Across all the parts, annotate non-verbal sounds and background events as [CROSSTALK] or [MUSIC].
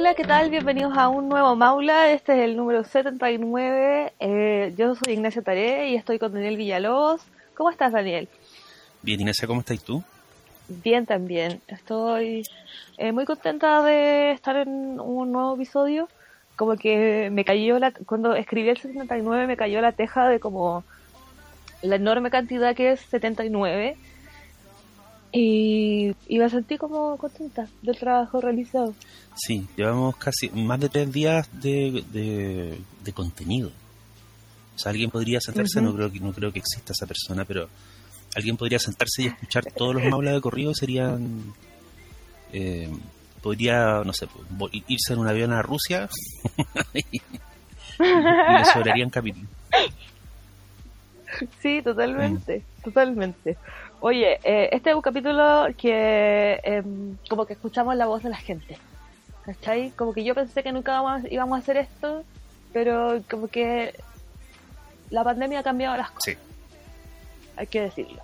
Hola, ¿qué tal? Bienvenidos a un nuevo Maula. Este es el número 79. Eh, yo soy Ignacia Taré y estoy con Daniel Villalobos. ¿Cómo estás, Daniel? Bien, Ignacia, ¿cómo estás tú? Bien, también. Estoy eh, muy contenta de estar en un nuevo episodio. Como que me cayó la. Cuando escribí el 79, me cayó la teja de como la enorme cantidad que es 79 y, y me sentí como contenta del trabajo realizado. Sí, llevamos casi más de tres días de, de, contenido. O sea, alguien podría sentarse, no creo que no creo que exista esa persona, pero alguien podría sentarse y escuchar todos los maulas de corrido serían eh, podría, no sé, irse en un avión a Rusia [LAUGHS] y, le sobrarían capítulos. Sí, totalmente, totalmente. Oye, eh, este es un capítulo que em, como que escuchamos la voz de la gente. ¿Cachai? Como que yo pensé que nunca íbamos a hacer esto, pero como que la pandemia ha cambiado las cosas. Sí. Hay que decirlo.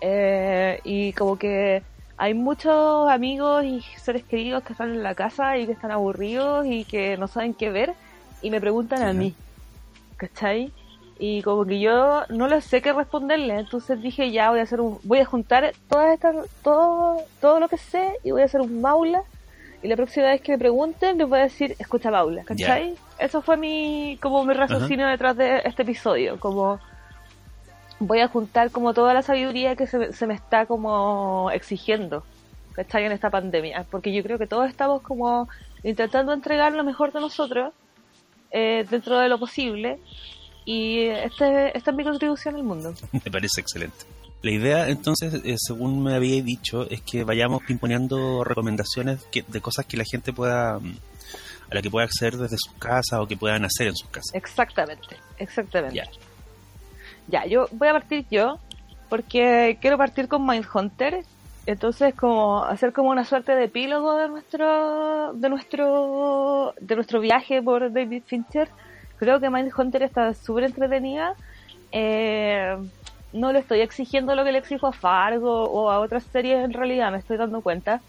Eh, y como que hay muchos amigos y seres queridos que están en la casa y que están aburridos y que no saben qué ver y me preguntan a mí. ¿Cachai? Y como que yo no le sé qué responderle, entonces dije ya voy a hacer un, voy a juntar todas estas, todo, todo lo que sé y voy a hacer un maula y la próxima vez que me pregunten les voy a decir escucha maula, ¿cachai? Eso fue mi, como mi raciocinio detrás de este episodio, como voy a juntar como toda la sabiduría que se, se me está como exigiendo, ¿cachai? En esta pandemia, porque yo creo que todos estamos como intentando entregar lo mejor de nosotros eh, dentro de lo posible y este, esta es mi contribución al mundo. [LAUGHS] Me parece excelente. La idea, entonces, eh, según me había dicho, es que vayamos imponiendo recomendaciones de cosas que la gente pueda mm, a la que pueda acceder desde sus casas o que puedan hacer en sus casas. Exactamente, exactamente. Ya. ya, yo voy a partir yo porque quiero partir con Mindhunter. Entonces, como hacer como una suerte de epílogo de nuestro de nuestro de nuestro viaje por David Fincher creo que Mindhunter está súper entretenida. Eh, no le estoy exigiendo lo que le exijo a Fargo o a otras series en realidad, me estoy dando cuenta,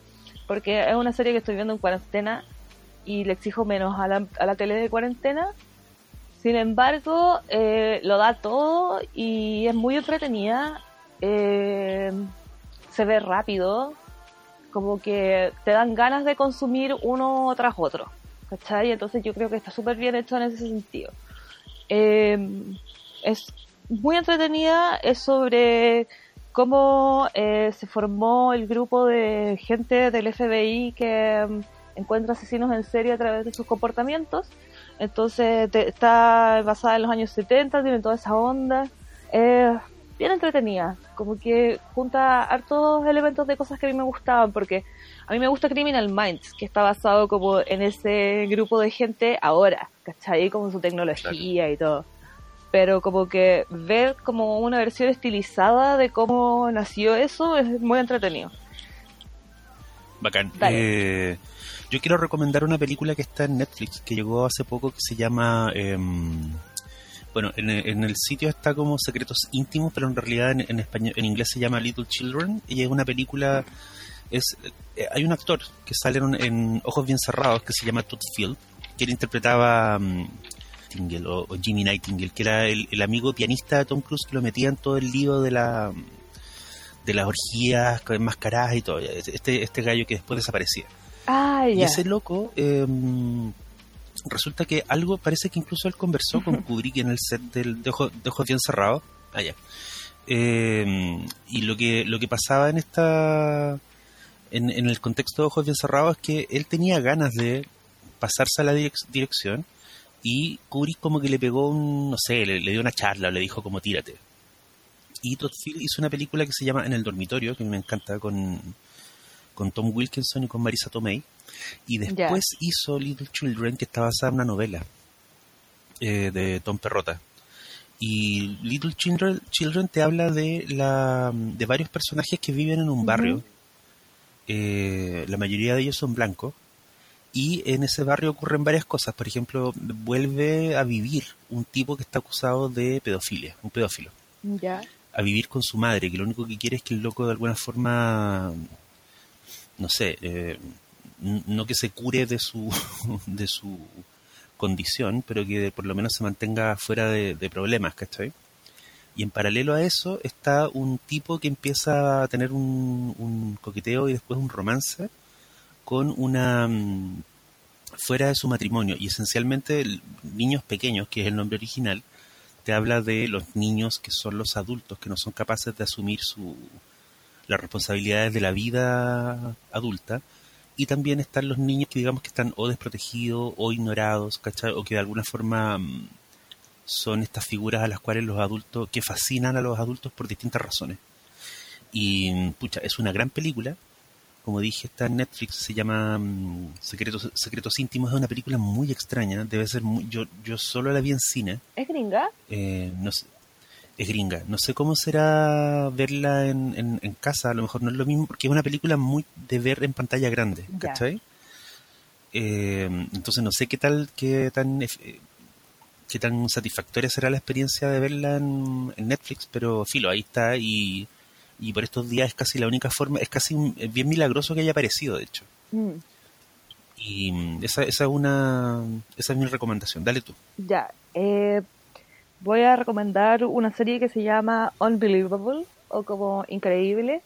porque es una serie que estoy viendo en cuarentena y le exijo menos a la, a la tele de cuarentena. Sin embargo, eh, lo da todo y es muy entretenida. Eh, se ve rápido, como que te dan ganas de consumir uno tras otro. ¿Cachai? Entonces yo creo que está súper bien hecho en ese sentido. Eh, es muy entretenida, es sobre cómo eh, se formó el grupo de gente del FBI que mm, encuentra asesinos en serie a través de sus comportamientos. Entonces está basada en los años 70, tiene toda esa onda. Eh, bien entretenida, como que junta hartos elementos de cosas que a mí me gustaban, porque a mí me gusta Criminal Minds, que está basado como en ese grupo de gente ahora, ¿cachai? Como su tecnología y todo. Pero como que ver como una versión estilizada de cómo nació eso es muy entretenido. Bacán. Eh, yo quiero recomendar una película que está en Netflix, que llegó hace poco, que se llama... Em, bueno, en, el sitio está como Secretos Íntimos, pero en realidad en, español, en inglés se llama Little Children y es una película, es eh, hay un actor que sale en, Ojos Bien Cerrados que se llama Todd Field, que él interpretaba um, o, Jimmy Nightingale, que era el, amigo pianista de Tom Cruise que lo metía en todo el lío de la de las orgías enmascaradas y todo, este, este gallo que después desaparecía. Ah, y ese loco eh, resulta que algo, parece que incluso él conversó con Kubrick en el set del, de, Ojos, Bien Cerrados. Allá. Ah, eh, y lo que, lo que pasaba en esta. En, el contexto de Ojos Bien Cerrados es que él tenía ganas de pasarse a la dirección y Kubrick como que le pegó un, no sé, le, dio una charla o le dijo como tírate. Y Todd Field hizo una película que se llama En el dormitorio, que me encanta, con, con Tom Wilkinson y con Marisa Tomei. Y después hizo Little Children, que está basada en una novela eh, de Tom Perrota. Y Little Children, Children te habla de, la, de varios personajes que viven en un barrio. Eh, la mayoría de ellos son blancos. Y en ese barrio ocurren varias cosas. Por ejemplo, vuelve a vivir un tipo que está acusado de pedofilia, un pedófilo. A vivir con su madre, que lo único que quiere es que el loco de alguna forma, no sé, eh, no que se cure de su, [LAUGHS] de su condición, pero que por lo menos se mantenga fuera de, problemas, ¿cachai? Y en paralelo a eso está un tipo que empieza a tener un, un coqueteo y después un romance con una mm, fuera de su matrimonio y esencialmente niños pequeños, que es el nombre original, te habla de los niños que son los adultos, que no son capaces de asumir su, las responsabilidades de la vida adulta. Y también están los niños que digamos que están o desprotegidos o ignorados, ¿cachai? O que de alguna forma mm, son estas figuras a las cuales los adultos, que fascinan a los adultos por distintas razones. Y, mm, pucha, es una gran película como dije, está en Netflix, se llama mm, Secretos, Secretos Íntimos, es una película muy extraña, debe ser muy, yo, yo solo la vi en cine. ¿Es gringa? Eh, no sé, es gringa, no sé cómo será verla en, en, casa, a lo mejor no es lo mismo, porque es una película muy de ver en pantalla grande, ¿cachai? Eh, entonces no sé qué tal, qué tan, eh, qué tan satisfactoria será la experiencia de verla en, en Netflix, pero filo, ahí está y y por estos días es casi la única forma, es casi bien milagroso que haya aparecido, de hecho. Mm. Y mm, esa, esa, es una, esa es mi recomendación. Dale tú. Ya, eh, voy a recomendar una serie que se llama Unbelievable o como Increíble.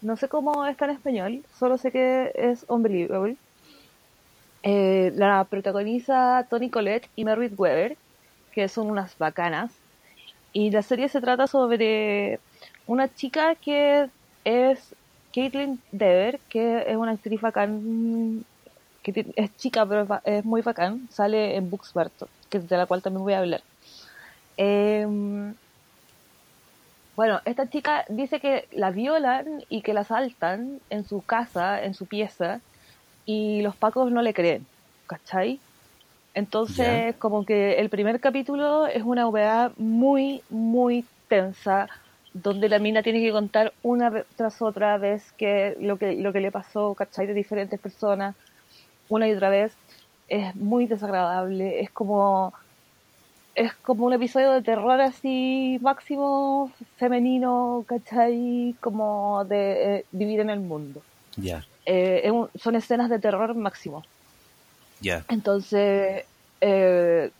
No sé cómo está en español, solo sé que es Unbelievable. Eh, la protagoniza Tony Collette y Merritt Weber, que son unas bacanas. Y la serie se trata sobre una chica que es Caitlin Dever, que es una actriz bacán, que es chica pero es muy bacán, sale en Booksmart, que de la cual también voy a hablar. Em, bueno, esta chica dice que la violan y que la asaltan en su casa, en su pieza, y los pacos no le creen, ¿cachai? Entonces, como que el primer capítulo es una obra muy, muy tensa, donde la mina tiene que contar una tras otra vez que lo que lo que le pasó, ¿cachai? De diferentes personas, una y otra vez, es muy desagradable, es como es como un episodio de terror así máximo femenino, ¿cachai? Como de eh, vivir en el mundo. Ya. Eh, son escenas de terror máximo. Ya. Entonces, eh,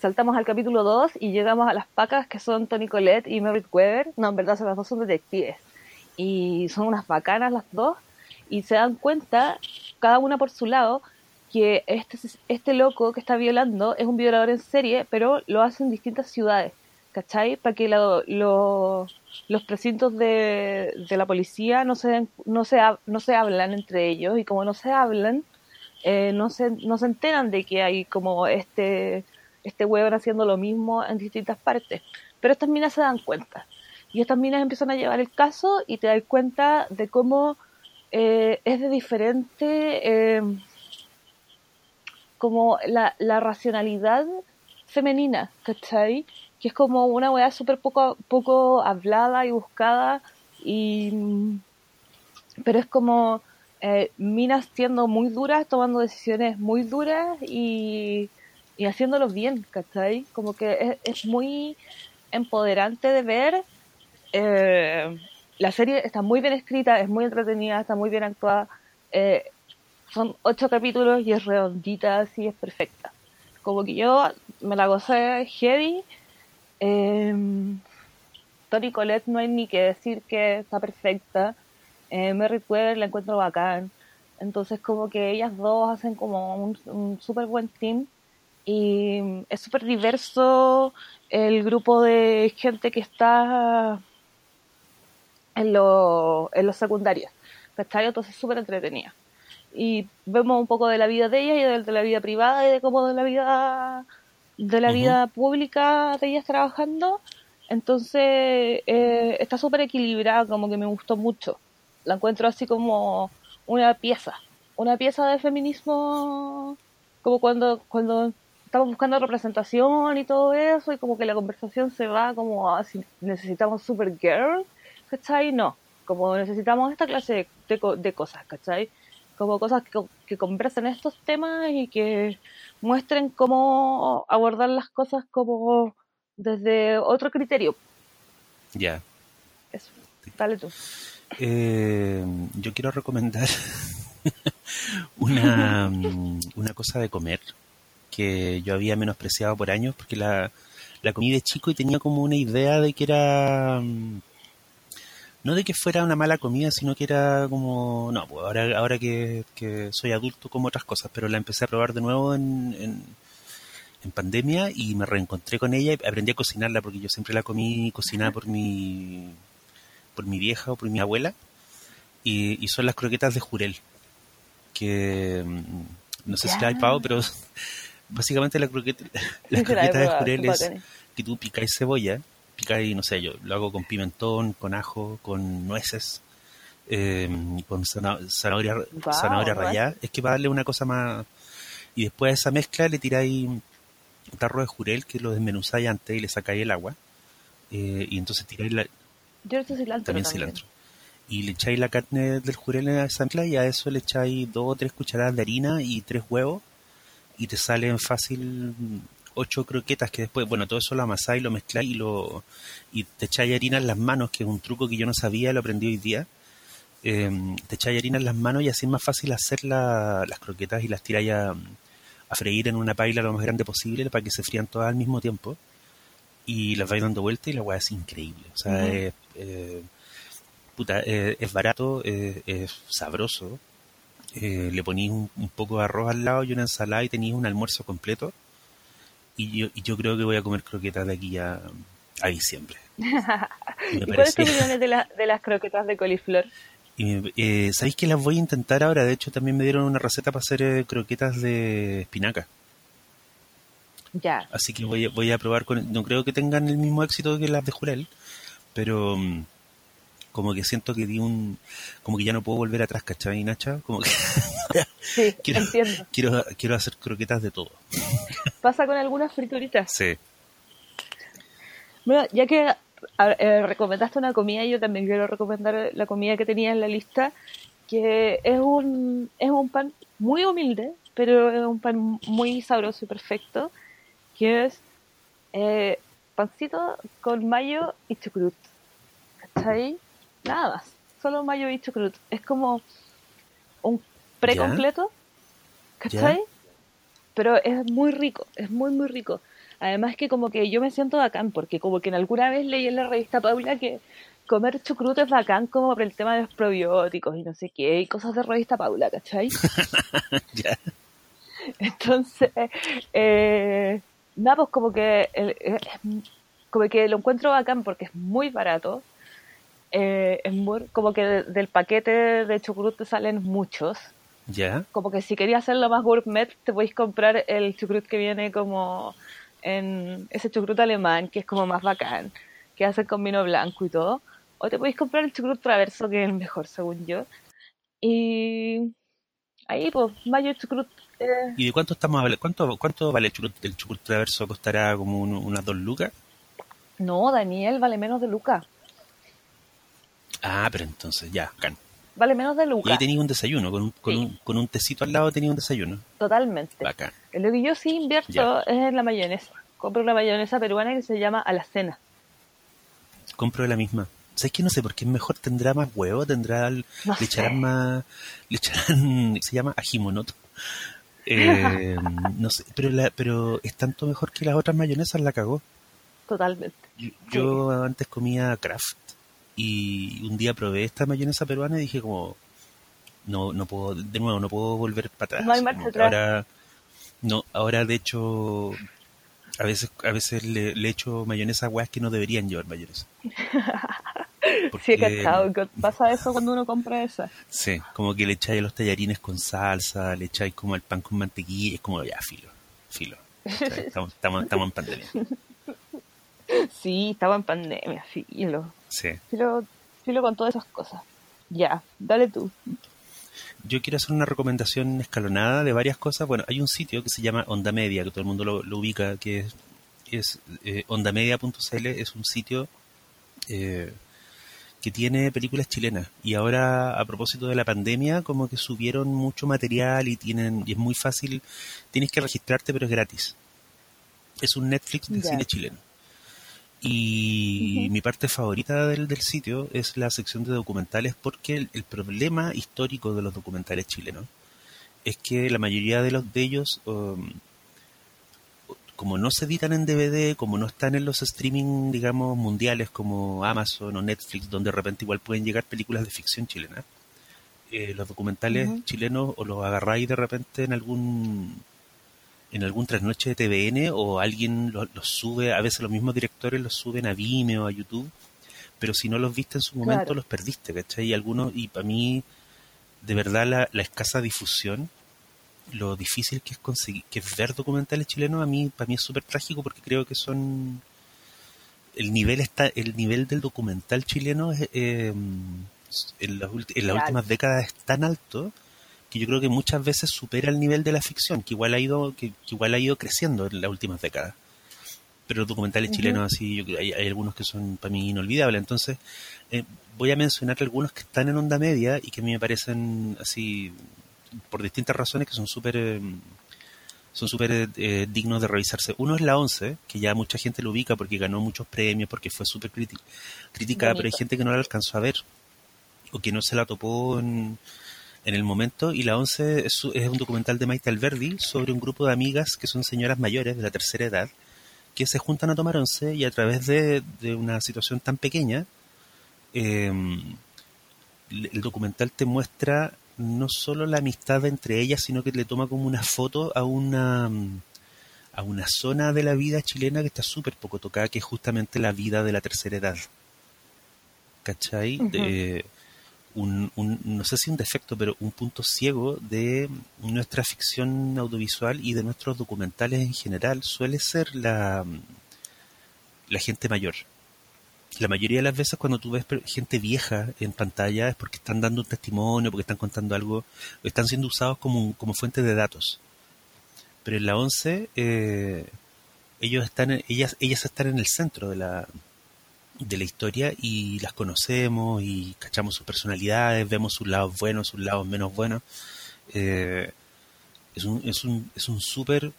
saltamos al capítulo 2 y llegamos a las pacas que son Tony Colette y Merritt Weber. No, en verdad, las dos son detectives. Y son unas bacanas las dos. Y se dan cuenta, cada una por su lado, que este, este loco que está violando es un violador en serie, pero lo hace en distintas ciudades. ¿Cachai? Para que los precintos de, la policía no se, no, se, no se hablan entre ellos. Y como no se hablan, eh, no, se, no se enteran de que hay como este este hueón haciendo lo mismo en distintas partes. Pero estas minas se dan cuenta. Y estas minas empiezan a llevar el caso y te das cuenta de cómo eh, es de diferente em, como la, la, racionalidad femenina, ¿cachai? Que es como una weá súper poco, poco hablada y buscada y pero es como eh, minas siendo muy duras, tomando decisiones muy duras y y haciéndolo bien, ¿cachai? Como que es, muy empoderante de ver. Eh, la serie está muy bien escrita, es muy entretenida, está muy bien actuada. Eh, son ocho capítulos y es redondita, así es perfecta. Como que yo me la gocé heavy. Eh, Tony Colette no hay ni que decir que está perfecta. Eh, Weber la encuentro bacán. Entonces como que ellas dos hacen como un, un súper buen team y es súper diverso el grupo de gente que está en, lo, en los secundarios, ¿cachai? Entonces es súper entretenida. Y vemos un poco de la vida de ella y de, la vida privada y de cómo de la vida de la vida pública de ellas trabajando. Entonces eh, está súper equilibrada, como que me gustó mucho. La encuentro así como una pieza, una pieza de feminismo, como cuando, cuando estamos buscando representación y todo eso, y como que la conversación se va como a si necesitamos Supergirl, ¿cachai? No, como necesitamos esta clase de, de, cosas, ¿cachai? Como cosas que, que conversen estos temas y que muestren cómo abordar las cosas como desde otro criterio. Ya. Eso. Dale tú. Eh, yo quiero recomendar [LAUGHS] una, mm, una cosa de comer que yo había menospreciado por años porque la, la comí de chico y tenía como una idea de que era mm, no de que fuera una mala comida, sino que era como, no, pues ahora, ahora que, soy adulto como otras cosas, pero la empecé a probar de nuevo en, en, pandemia y me reencontré con ella y aprendí a cocinarla porque yo siempre la comí cocinada por mi, por mi vieja o por mi abuela y, y son las croquetas de jurel, que mm, no sé si la hay pavo, pero [LAUGHS] básicamente la croqueta, las croquetas de jurel es que tú picáis cebolla y no sé, yo lo hago con pimentón, con ajo, con nueces, em, con zanahoria, zanahoria rallada. Es que para darle una cosa más... Y después a esa mezcla le tiráis un tarro de jurel que lo desmenuzáis antes y le sacáis el agua. Eh, y entonces tiráis la... Yo cilantro también, cilantro. Y le echáis la carne del jurel a esa mezcla y a eso le echáis dos o tres cucharadas de harina y tres huevos y te salen fácil ocho croquetas que después, bueno, todo eso lo amasáis, lo mezcláis y, lo, y te echáis harina en las manos, que es un truco que yo no sabía, lo aprendí hoy día. Em, te echáis harina en las manos y así es más fácil hacer las croquetas y las tiráis a, freír en una paila lo más grande posible para que se frían todas al mismo tiempo. Y las vais dando vuelta y la hueá es increíble. O sea, es, eh, puta, eh, es barato, eh, es sabroso. le ponéis un, un, poco de arroz al lado y una ensalada y tenéis un almuerzo completo y yo, y yo creo que voy a comer croquetas de aquí a, a diciembre. ¿Y cuál es tu opinión de, de las croquetas de coliflor? [LAUGHS] Y, eh, ¿Sabéis que las voy a intentar ahora? De hecho, también me dieron una receta para hacer eh, croquetas de espinaca. Ya. Así que voy a, voy a probar con... No creo que tengan el mismo éxito que las de Jurel, pero mm, como que siento que di un... Como que ya no puedo volver atrás, ¿cachai, Nacha? Como que... [LAUGHS] [LAUGHS] sí, quiero, entiendo. Quiero, quiero hacer croquetas de todo pasa con algunas frituritas. Sí. Bueno, ya que eh, recomendaste una comida, yo también quiero recomendar la comida que tenía en la lista, que es un, es un pan muy humilde, pero es un pan muy sabroso y perfecto, que es eh, pancito con mayo y chucrut. ¿Cachai? Nada más, solo mayo y chucrut. Es como un pre completo, ¿cachai? pero es muy rico, es muy, muy rico. Además que como que yo me siento bacán, porque como que en alguna vez leí en la revista Paula que comer chucrut es bacán como por el tema de los probióticos y no sé qué, y cosas de revista Paula, ¿cachai? [LAUGHS] Entonces, eh, nada, pues como que, como que lo encuentro bacán porque es muy barato, eh, es muy, como que del paquete de chucrut te salen muchos, ya. Como que si querías hacerlo más gourmet, te podéis comprar el chucrut que viene como en ese chucrut alemán, que es como más bacán, que hacen con vino blanco y todo. O te podéis comprar el chucrut traverso, que es el mejor, según yo. Y ahí, pues, mayo chucrut. Eh. ¿Y de cuánto estamos hablando? ¿Cuánto, cuánto vale el chucrut, el chucrut traverso? ¿Costará como unas dos lucas? No, Daniel, vale menos de lucas. Ah, pero entonces ya, can. Vale menos de lucas. Y ahí tenía un desayuno, con un, con, un, con un tecito al lado tenía un desayuno. Totalmente. Bacán. Lo que yo sí invierto es en la mayonesa. Compro una mayonesa peruana que se llama Alacena. Compro la misma. ¿Sabes que no sé por qué es mejor? ¿Tendrá más huevo? ¿Tendrá le echarán más le echarán [LAUGHS] se llama ajimonoto? Eh, no sé, pero la, pero es tanto mejor que las otras mayonesas, la cagó. Totalmente. Yo, antes comía Kraft y un día probé esta mayonesa peruana y dije como, no, no puedo, de nuevo, no puedo volver para atrás. No hay marcha atrás. Ahora, no, ahora de hecho, a veces, a veces le, le echo mayonesa a weas que no deberían llevar mayonesa. [LAUGHS] sí, cachado, pasa eso cuando uno compra esa. Sí, como que le echáis los tallarines con salsa, le echáis como el pan con mantequilla, es como ya, filo, filo. Estamos, estamos, estamos en pandemia. [LAUGHS] Sí, estaba en pandemia, filo. Sí. Filo, filo con todas esas cosas. Ya, dale tú. Yo quiero hacer una recomendación escalonada de varias cosas. Bueno, hay un sitio que se llama Onda Media, que todo el mundo lo, ubica, que es, es eh, ondamedia.cl, es un sitio eh, que tiene películas chilenas. Y ahora, a propósito de la pandemia, como que subieron mucho material y tienen y es muy fácil. Tienes que registrarte, pero es gratis. Es un Netflix de cine chileno. Y mi parte favorita del, del, sitio es la sección de documentales porque el, problema histórico de los documentales chilenos es que la mayoría de los de ellos, um, como no se editan en DVD, como no están en los streaming, digamos, mundiales como Amazon o Netflix, donde de repente igual pueden llegar películas de ficción chilena, eh, los documentales chilenos o los agarráis de repente en algún en algún trasnoche de TVN o alguien los, sube, a veces los mismos directores los suben a Vimeo o a YouTube, pero si no los viste en su momento los perdiste, ¿cachai? Y algunos, y para mí, de verdad, la, la escasa difusión lo difícil que es conseguir, que es ver documentales chilenos, a mí, para mí es súper trágico porque creo que son, el nivel está, el nivel del documental chileno eh, en, las, últimas décadas es tan alto que yo creo que muchas veces supera el nivel de la ficción, que igual ha ido, que, igual ha ido creciendo en las últimas décadas. Pero los documentales chilenos así, yo, hay, hay algunos que son para mí inolvidables. Entonces, eh, voy a mencionar algunos que están en onda media y que a mí me parecen así por distintas razones que son súper eh, son súper eh, dignos de revisarse. Uno es la 11, que ya mucha gente lo ubica porque ganó muchos premios, porque fue súper criticada, pero hay gente que no la alcanzó a ver o que no se la topó en, en el momento. Y la 11 es, un documental de Maite Alberdi sobre un grupo de amigas que son señoras mayores de la tercera edad que se juntan a tomar once y a través de, una situación tan pequeña, eh, el documental te muestra no solo la amistad entre ellas, sino que le toma como una foto a una a una zona de la vida chilena que está súper poco tocada, que es justamente la vida de la tercera edad. ¿Cachai? Un, no sé si un defecto, pero un punto ciego de nuestra ficción audiovisual y de nuestros documentales en general suele ser la, la gente mayor la mayoría de las veces cuando tú ves gente vieja en pantalla es porque están dando un testimonio, porque están contando algo, están siendo usados como, como fuente de datos. Pero en la 11, eh, ellos están, ellas, ellas están en el centro de la, de la historia y las conocemos y cachamos sus personalidades, vemos sus lados buenos, sus lados menos buenos. Eh, es un, es un, es un súper,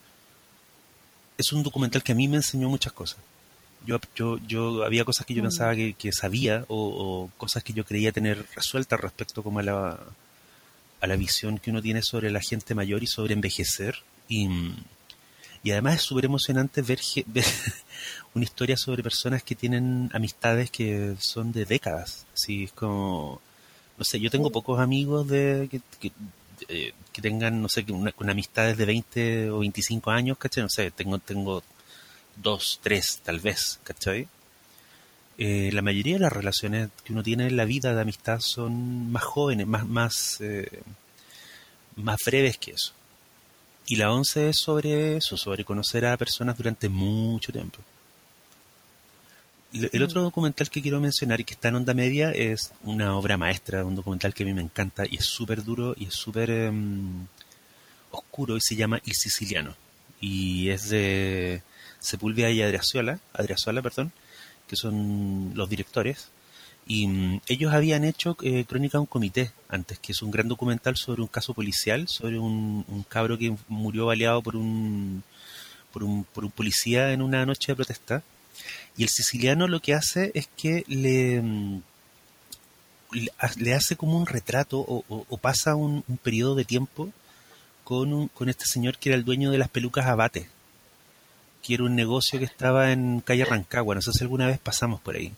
es un documental que a mí me enseñó muchas cosas yo, yo, yo había cosas que yo mm. pensaba que, sabía o, cosas que yo creía tener resueltas respecto como a la, a la visión que uno tiene sobre la gente mayor y sobre envejecer. Y, y además es súper emocionante ver, ver, [LAUGHS] una historia sobre personas que tienen amistades que son de décadas. Así es como, no sé, yo tengo pocos amigos de que, que, eh, tengan, no sé, una, con amistades de 20 o 25 años, ¿cachai? No sé, tengo, tengo dos, tres, tal vez, ¿cachai? Eh, la mayoría de las relaciones que uno tiene en la vida de amistad son más jóvenes, más, más, eh, más breves que eso. Y la once es sobre eso, sobre conocer a personas durante mucho tiempo. El mm. otro documental que quiero mencionar y que está en onda media es una obra maestra, un documental que a mí me encanta y es súper duro y es súper em, oscuro y se llama El Siciliano. Y es de Sepúlveda y Adriazuela, Adriazuela, perdón, que son los directores, y mm, ellos habían hecho eh, Crónica de un Comité antes, que es un gran documental sobre un caso policial, sobre un, cabro que murió baleado por un, por un, un policía en una noche de protesta. Y el siciliano lo que hace es que le, mm, le hace como un retrato o, pasa un, un, periodo de tiempo con, con este señor que era el dueño de las pelucas Abate, que era un negocio que estaba en calle Rancagua. No sé si alguna vez pasamos por ahí.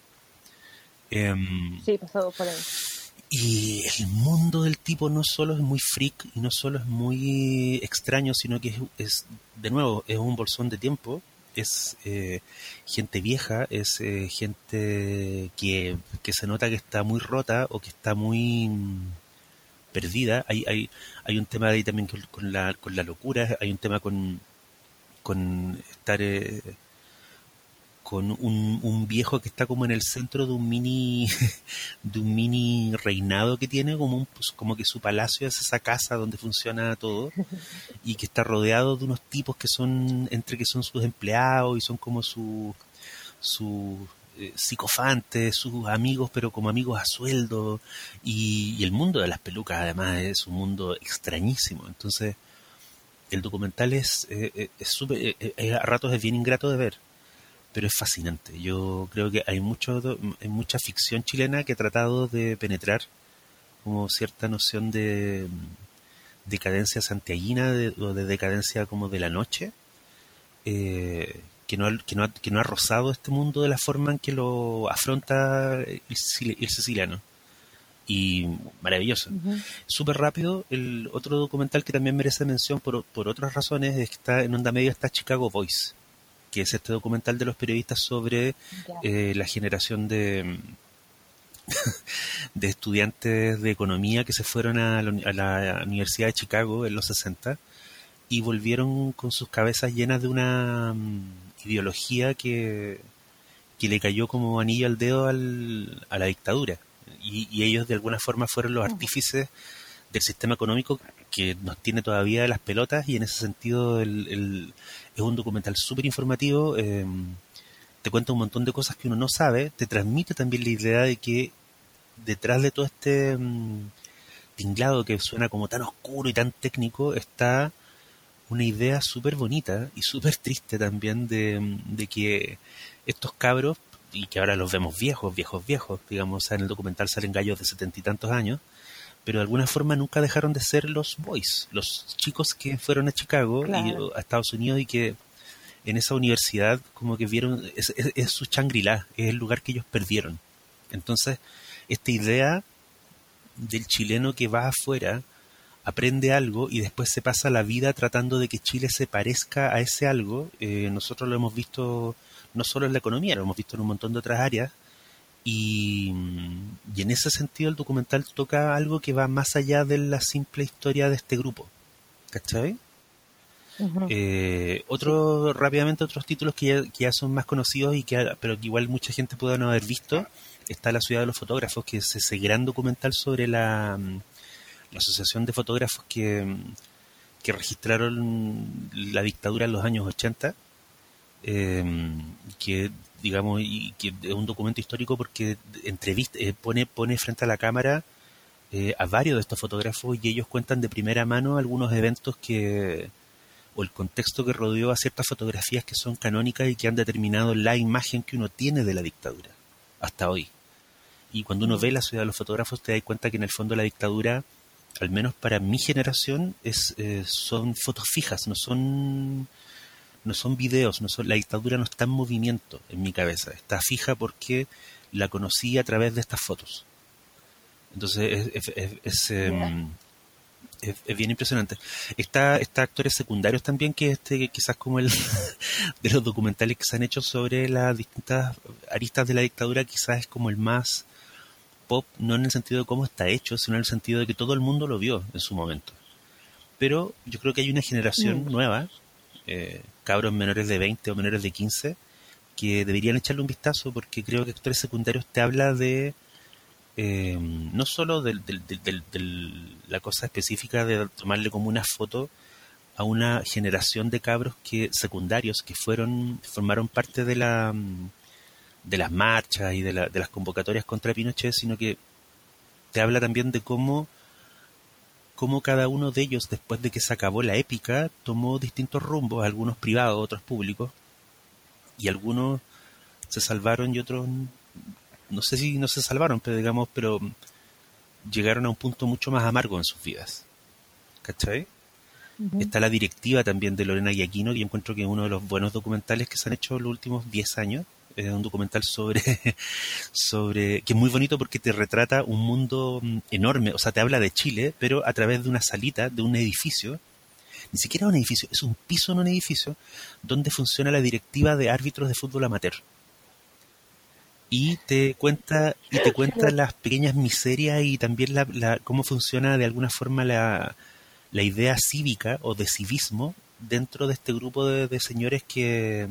Em, sí, pasamos por ahí. Y el mundo del tipo no solo es muy freak y no solo es muy extraño, sino que es, de nuevo, es un bolsón de tiempo. Es eh, gente vieja, es eh, gente que, se nota que está muy rota o que está muy mm, perdida. Hay, hay, hay un tema ahí también con la, con la locura, hay un tema con, con estar eh, con un, un, viejo que está como en el centro de un mini [LAUGHS] de un mini reinado que tiene como un, pues, como que su palacio es esa casa donde funciona todo y que está rodeado de unos tipos que son entre que son sus empleados y son como su su eh, psicofantes, sus amigos, pero como amigos a sueldo, y, el mundo de las pelucas además es un mundo extrañísimo. Entonces, el documental es, eh, eh, es, eh, a ratos es bien ingrato de ver, pero es fascinante. Yo creo que hay, mucho, hay mucha ficción chilena que ha tratado de penetrar como cierta noción de, decadencia santiaguina o de decadencia como de la noche, eh, que, no, que, no, que no ha rozado este mundo de la forma en que lo afronta el, siciliano. Y maravilloso. Súper rápido, el otro documental que también merece mención por, por otras razones es que está en onda media está Chicago Voice, que es este documental de los periodistas sobre eh, la generación de [LAUGHS] de estudiantes de economía que se fueron a la, Universidad de Chicago en los 60 y volvieron con sus cabezas llenas de una mm, ideología que, que le cayó como anillo al dedo al, a la dictadura. Y, ellos de alguna forma fueron los artífices del sistema económico que nos tiene todavía de las pelotas y en ese sentido el, es un documental súper informativo. Em, te cuenta un montón de cosas que uno no sabe, te transmite también la idea de que detrás de todo este mm, tinglado que suena como tan oscuro y tan técnico está una idea súper bonita y súper triste también de, mm, de, que estos cabros, y que ahora los vemos viejos, viejos, viejos, digamos, en el documental salen gallos de setenta y tantos años, pero de alguna forma nunca dejaron de ser los boys, los chicos que fueron a Chicago y a Estados Unidos y que en esa universidad como que vieron, es, su Shangri-La, es el lugar que ellos perdieron. Entonces, esta idea del chileno que va afuera, aprende algo y después se pasa la vida tratando de que Chile se parezca a ese algo, eh, nosotros lo hemos visto no solo en la economía, lo hemos visto en un montón de otras áreas. Y, y en ese sentido el documental toca algo que va más allá de la simple historia de este grupo. ¿Cachai? Eh, otro, rápidamente otros títulos que ya, son más conocidos y que pero que igual mucha gente puede no haber visto está la ciudad de los fotógrafos que es ese gran documental sobre la, la asociación de fotógrafos que, que registraron la dictadura en los años 80 em, que digamos y que es un documento histórico porque entrevista eh, pone pone frente a la cámara eh, a varios de estos fotógrafos y ellos cuentan de primera mano algunos eventos que o el contexto que rodeó a ciertas fotografías que son canónicas y que han determinado la imagen que uno tiene de la dictadura hasta hoy. Y cuando uno ve la ciudad de los fotógrafos te das cuenta que en el fondo la dictadura, al menos para mi generación, es, eh, son fotos fijas, no son no son videos, no son, la dictadura no está en movimiento en mi cabeza, está fija porque la conocí a través de estas fotos. Entonces es, em, es, bien impresionante. Está, está actores secundarios también, que este quizás como el [LAUGHS] de los documentales que se han hecho sobre las distintas aristas de la dictadura, quizás es como el más pop, no en el sentido de cómo está hecho, sino en el sentido de que todo el mundo lo vio en su momento. Pero yo creo que hay una generación mm. nueva, eh, cabros menores de 20 o menores de 15, que deberían echarle un vistazo porque creo que actores secundarios te habla de eh, no solo de, la cosa específica de tomarle como una foto a una generación de cabros que secundarios que fueron formaron parte de la de las marchas y de, las convocatorias contra Pinochet, sino que te habla también de cómo cómo cada uno de ellos, después de que se acabó la épica, tomó distintos rumbos, algunos privados, otros públicos, y algunos se salvaron y otros no sé si no se salvaron, pero digamos, pero llegaron a un punto mucho más amargo en sus vidas. ¿Cachai? Está la directiva también de Lorena Giaquino, que yo encuentro que es uno de los buenos documentales que se han hecho en los últimos 10 años. Es un documental sobre, [LAUGHS] sobre, que es muy bonito porque te retrata un mundo mm, enorme, o sea, te habla de Chile, pero a través de una salita, de un edificio, ni siquiera un edificio, es un piso en un edificio, donde funciona la directiva de árbitros de fútbol amateur. Y te cuenta y te cuenta las pequeñas miserias y también la, cómo funciona de alguna forma la, la, idea cívica o de civismo dentro de este grupo de, señores que,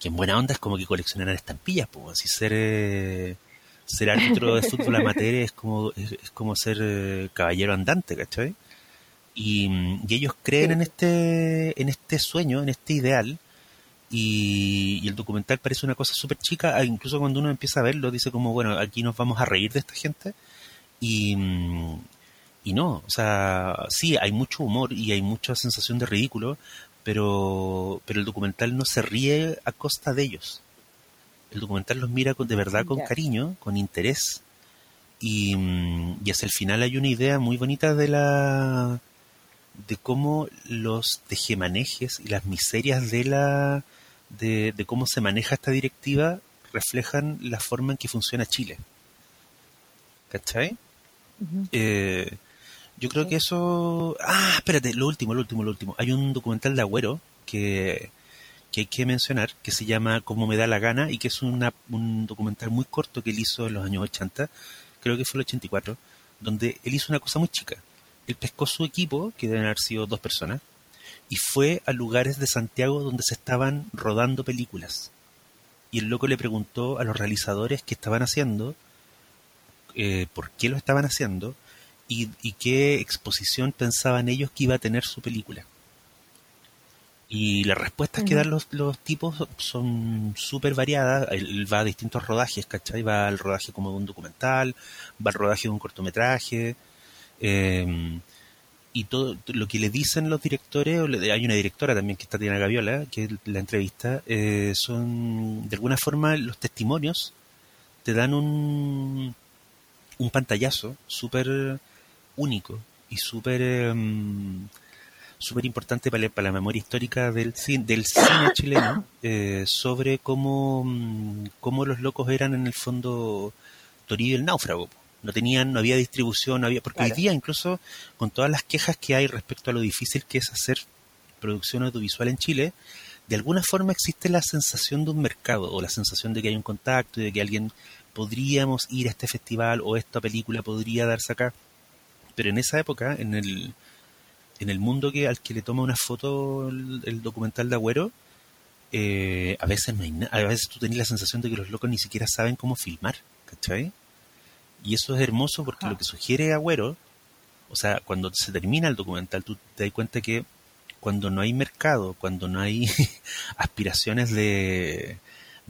que, en buena onda es como que coleccionan estampillas, pues así ser eh, ser árbitro de fútbol amateur es como es, como ser eh, caballero andante, ¿cachai? Y, y ellos creen en este en este sueño, en este ideal y, el documental parece una cosa súper chica, ah, incluso cuando uno empieza a verlo dice como, bueno, aquí nos vamos a reír de esta gente y, mm, y no, o sea, sí, hay mucho humor y hay mucha sensación de ridículo, pero, pero el documental no se ríe a costa de ellos. El documental los mira con, de verdad con cariño, con interés y, mm, y hacia el final hay una idea muy bonita de la de cómo los tejemanejes y las miserias de la de, cómo se maneja esta directiva reflejan la forma en que funciona Chile. ¿Cachai? eh, yo creo que eso... Ah, espérate, lo último, lo último, lo último. Hay un documental de Agüero que, que hay que mencionar, que se llama Como me da la gana y que es una, un documental muy corto que él hizo en los años 80, creo que fue el 84, donde él hizo una cosa muy chica él pescó su equipo, que deben haber sido dos personas, y fue a lugares de Santiago donde se estaban rodando películas. Y el loco le preguntó a los realizadores qué estaban haciendo, eh, por qué lo estaban haciendo, y, qué exposición pensaban ellos que iba a tener su película. Y las respuestas que dan los, los tipos son súper variadas. Él va a distintos rodajes, ¿cachai? Va al rodaje como de un documental, va al rodaje de un cortometraje, eh, y todo lo que le dicen los directores, hay una directora también que está Diana Gaviola, que la entrevista, eh, son de alguna forma los testimonios te dan un, un pantallazo súper único y súper súper importante para, la memoria histórica del, del cine chileno [COUGHS] eh, sobre cómo, cómo los locos eran en el fondo Toribio el náufrago no tenían, no había distribución, no había, porque hoy día incluso con todas las quejas que hay respecto a lo difícil que es hacer producción audiovisual en Chile, de alguna forma existe la sensación de un mercado o la sensación de que hay un contacto y de que alguien podríamos ir a este festival o esta película podría darse acá. Pero en esa época, en el, en el mundo que al que le toma una foto el, documental de Agüero, eh, a veces no hay a veces tú tenés la sensación de que los locos ni siquiera saben cómo filmar, ¿cachai? Y eso es hermoso porque lo que sugiere Agüero, o sea, cuando se termina el documental, tú te das cuenta que cuando no hay mercado, cuando no hay [LAUGHS] aspiraciones de,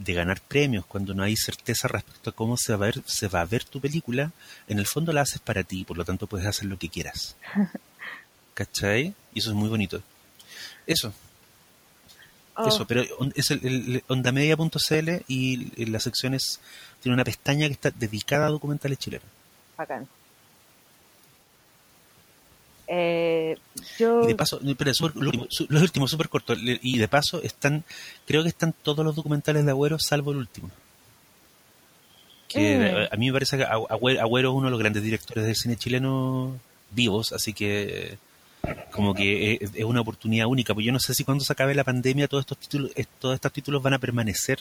de ganar premios, cuando no hay certeza respecto a cómo se va a ver, se va a ver tu película, en el fondo la haces para ti, por lo tanto puedes hacer lo que quieras. [LAUGHS] ¿Cachai? Y eso es muy bonito. Eso. Oh. Eso, pero es el, el ondamedia.cl y las secciones tiene una pestaña que está dedicada a documentales chilenos. Bacán. Eh, yo... Y de paso, los últimos súper cortos, y de paso están, creo que están todos los documentales de Agüero salvo el último. Que mm. a mí me parece que Agüero, es uno de los grandes directores del cine chileno vivos, así que como que es, una oportunidad única, pues yo no sé si cuando se acabe la pandemia todos estos títulos, todos estos títulos van a permanecer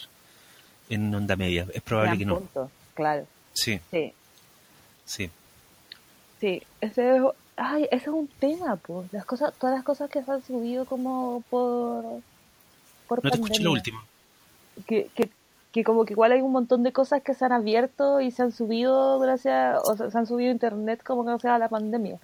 en onda media. Es probable que no. claro. Sí. Sí. Sí. Sí, ese es, ay, ese es un tema, pues. Las cosas, todas las cosas que se han subido como por. por no te escuché lo último. Que, que, que como que igual hay un montón de cosas que se han abierto y se han subido gracias, o se han subido a internet como gracias a la pandemia.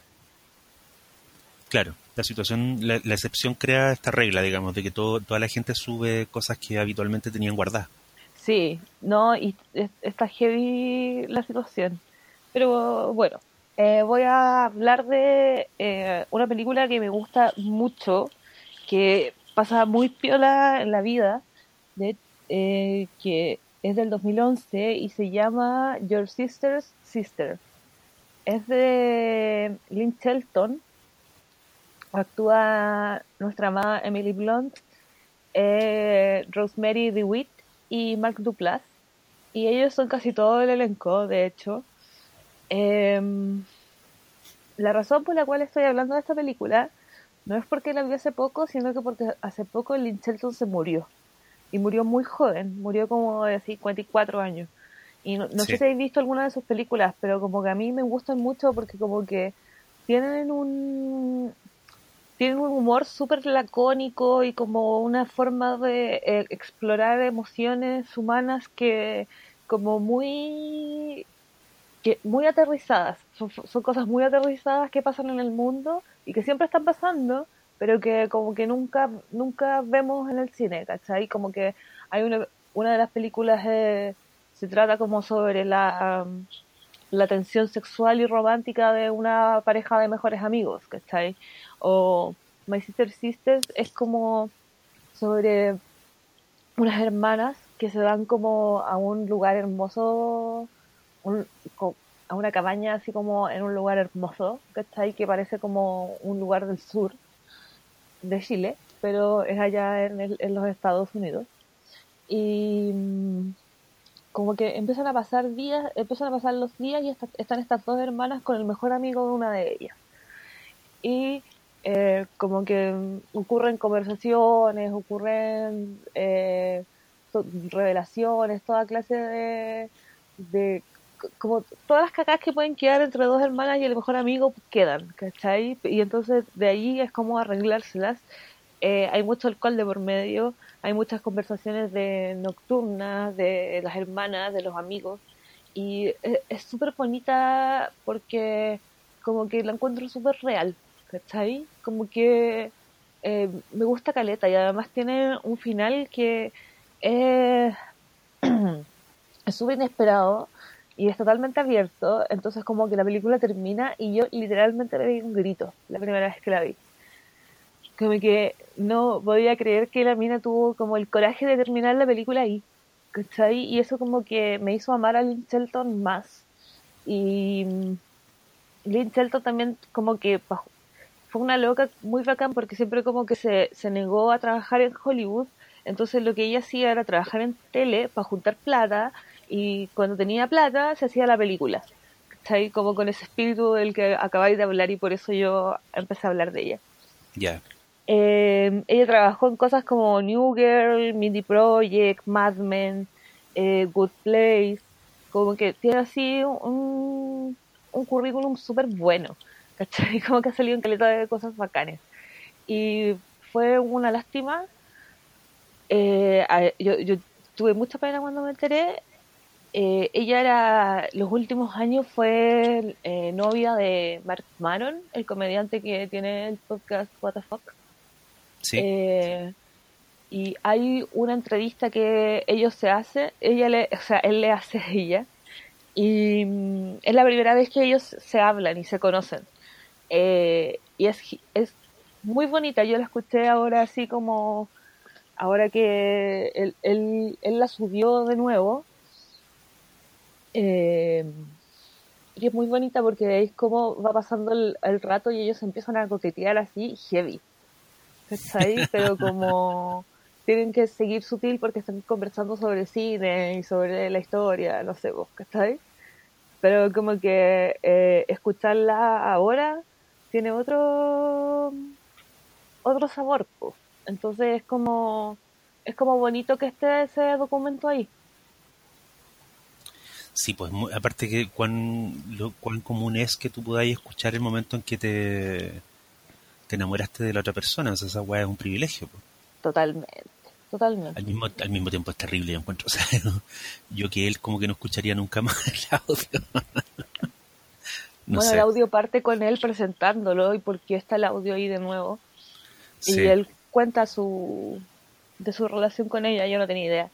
Claro, la situación, la, la excepción crea esta regla, digamos, de que todo, toda la gente sube cosas que habitualmente tenían guardadas. Sí, no, y está heavy la situación. Pero bueno, eh, voy a hablar de eh, una película que me gusta mucho, que pasa muy piola en la vida, eh, que es del 2011 y se llama Your Sister's Sister. Es de Lynn Shelton, actúa nuestra amada Emily Blunt, Rosemary DeWitt y Mark Duplass. Y ellos son casi todo el elenco, de hecho. Em, la razón por la cual estoy hablando de esta película no es porque la vi hace poco, sino que porque hace poco Lynn Shelton se murió. Y murió muy joven, murió como de 54 años. Y no, sé si habéis visto alguna de sus películas, pero como que a mí me gustan mucho porque como que tienen un, tienen un humor súper lacónico y como una forma de eh, explorar emociones humanas que como muy que muy aterrizadas son, son, cosas muy aterrizadas que pasan en el mundo y que siempre están pasando pero que como que nunca nunca vemos en el cine ¿cachai? como que hay una, una de las películas eh, se trata como sobre la la tensión sexual y romántica de una pareja de mejores amigos ¿cachai? o My Sister Sisters es como sobre unas hermanas que se van como a un lugar hermoso, a una cabaña así como en un lugar hermoso, ¿cachai? Que parece como un lugar del sur de Chile, pero es allá en, en los Estados Unidos. Y mm, como que empiezan a pasar días, empiezan a pasar los días y están estas dos hermanas con el mejor amigo de una de ellas. Y eh, como que ocurren conversaciones, ocurren eh, revelaciones, toda clase de, como todas las cacas que pueden quedar entre dos hermanas y el mejor amigo quedan, ¿cachai? Y entonces de ahí es como arreglárselas. Eh, hay mucho alcohol de por medio, hay muchas conversaciones de nocturnas, de las hermanas, de los amigos, y es súper bonita porque como que la encuentro súper real, ¿cachai? Como que eh, me gusta Caleta y además tiene un final que es [CLEARS THROAT] súper inesperado y es totalmente abierto, entonces como que la película termina y yo literalmente le di un grito la primera vez que la vi como que no podía creer que la mina tuvo como el coraje de terminar la película ahí, ¿cachai? Y eso como que me hizo amar a Lynn Shelton más. Y mm, Lynn Shelton también como que fue una loca muy bacán porque siempre como que se, se negó a trabajar en Hollywood, entonces lo que ella hacía era trabajar en tele para juntar plata y cuando tenía plata se hacía la película. ¿Cachai? Como con ese espíritu del que acabáis de hablar y por eso yo empecé a hablar de ella. Ya. Eh, ella trabajó en cosas como New Girl, Mindy Project, Mad Men, eh, Good Place, como que tiene así un, un currículum súper bueno, ¿cachai? [LAUGHS] Como que ha salido en caleta de cosas bacanes. Y fue una lástima. Eh, yo, yo, tuve mucha pena cuando me enteré. Ella era, los últimos años fue novia de Mark Maron, el comediante que tiene el podcast What the Fuck. Eh, y hay una entrevista que ellos se hacen, ella le, o sea, él le hace a ella, y mm, es la primera vez que ellos se hablan y se conocen. Eh, y es, es muy bonita, yo la escuché ahora así como, ahora que él, él, él la subió de nuevo. Eh, y es muy bonita porque veis cómo va pasando el, el rato y ellos empiezan a coquetear así heavy. ¿cachai? Pero [LAUGHS] como tienen que seguir sutil porque están conversando sobre cine y sobre la historia, no sé vos, ¿cachai? Pero como que eh, escucharla ahora tiene otro otro sabor, pues. Entonces es como es como bonito que esté ese documento ahí. Sí, pues aparte que cuán, lo, cuán común es que tú podáis escuchar el momento en que te te enamoraste de la otra persona, o sea, esa weá es un privilegio. Totalmente, totalmente. Al mismo, al mismo tiempo es terrible, yo encuentro. [LAUGHS] O sea, yo que él como que no escucharía nunca más el audio. bueno, el audio parte con él presentándolo y por qué está el audio ahí de nuevo. Y él cuenta su de su relación con ella, yo no tenía idea.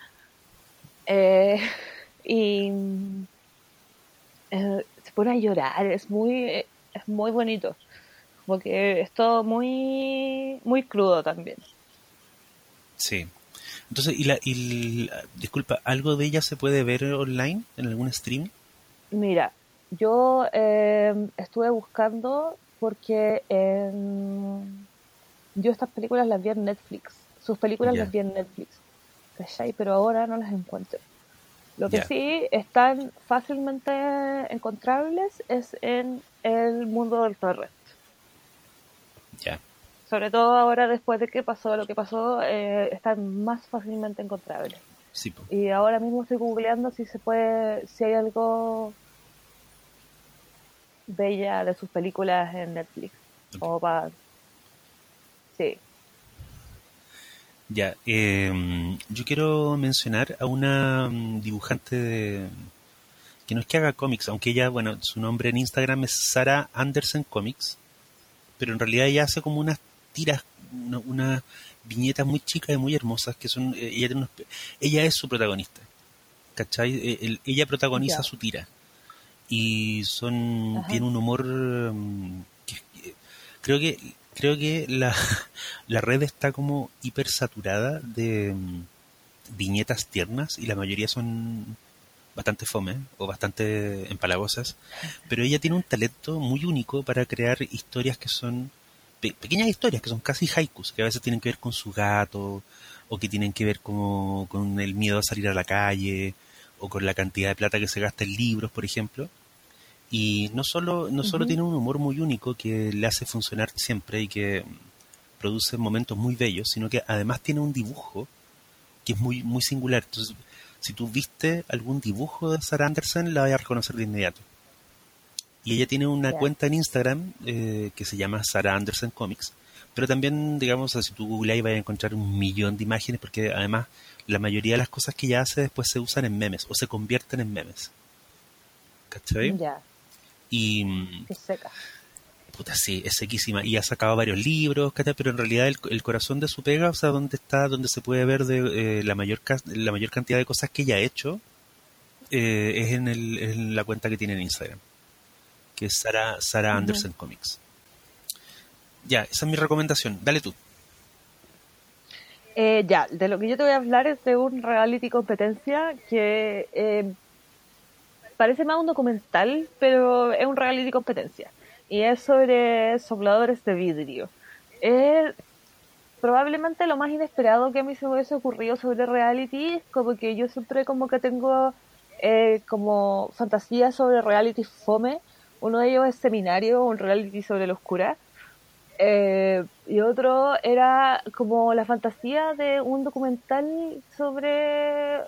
Eh, [LAUGHS] y eh, se pone a llorar, es muy, es muy bonito. Porque es todo muy, muy crudo también. Sí. Entonces, ¿y la, y disculpa, algo de ella se puede ver online en algún stream? Mira, yo eh, estuve buscando porque yo estas películas las vi en Netflix. Sus películas las vi en Netflix. Pero ahora no las encuentro. Lo que sí están fácilmente encontrables es en el mundo del torrent. Sobre todo ahora después de que pasó lo que pasó, eh, están más fácilmente encontrables. Y ahora mismo estoy googleando si se puede, si hay algo de ella, de sus películas en Netflix. O para... Sí. Ya, em, yo quiero mencionar a una mm, dibujante que no es que haga cómics, aunque ella, bueno, su nombre en Instagram es Sara Anderson Comics pero en realidad ella hace como unas tiras, unas viñetas muy chicas y muy hermosas que son, eh, ella, ella es su protagonista, ¿cachai? Eh, ella protagoniza su tira y son, tiene un humor mm, que, creo que creo que la, [LAUGHS] la red está como hiper saturada de mm, viñetas tiernas y la mayoría son bastante fome o bastante empalagosas, pero ella tiene un talento muy único para crear historias que son pequeñas historias, que son casi haikus, que a veces tienen que ver con su gato o que tienen que ver con, con el miedo a salir a la calle o con la cantidad de plata que se gasta en libros, por ejemplo. Y no solo, no solo tiene un humor muy único que le hace funcionar siempre y que produce momentos muy bellos, sino que además tiene un dibujo que es muy, muy singular. Entonces, si tú viste algún dibujo de Sarah Anderson, la vas a reconocer de inmediato. Y ella tiene una cuenta en Instagram eh, que se llama Sarah Anderson Comics. Pero también, digamos, si tú googleas vas a encontrar un millón de imágenes porque además la mayoría de las cosas que ella hace después se usan en memes o se convierten en memes. ¿Cachai? Ya. Y... Mm, seca puta, sí, es sequísima. Y ha sacado varios libros, pero en realidad el, corazón de su pega, o sea, donde está, donde se puede ver de, eh, la, mayor, la mayor cantidad de cosas que ella ha hecho, eh, es en, el, en, la cuenta que tiene en Instagram, que es Sara, Sara Anderson Comics. Ya, esa es mi recomendación. Dale tú. Eh, ya, de lo que yo te voy a hablar es de un reality competencia que parece más un documental, pero es un reality competencia y es sobre sopladores de vidrio. Es probablemente lo más inesperado que a mí se me hubiese ocurrido sobre reality, como que yo siempre como que tengo eh, como fantasías sobre reality fome. Uno de ellos es Seminario, un reality sobre la oscura. Eh, y otro era como la fantasía de un documental sobre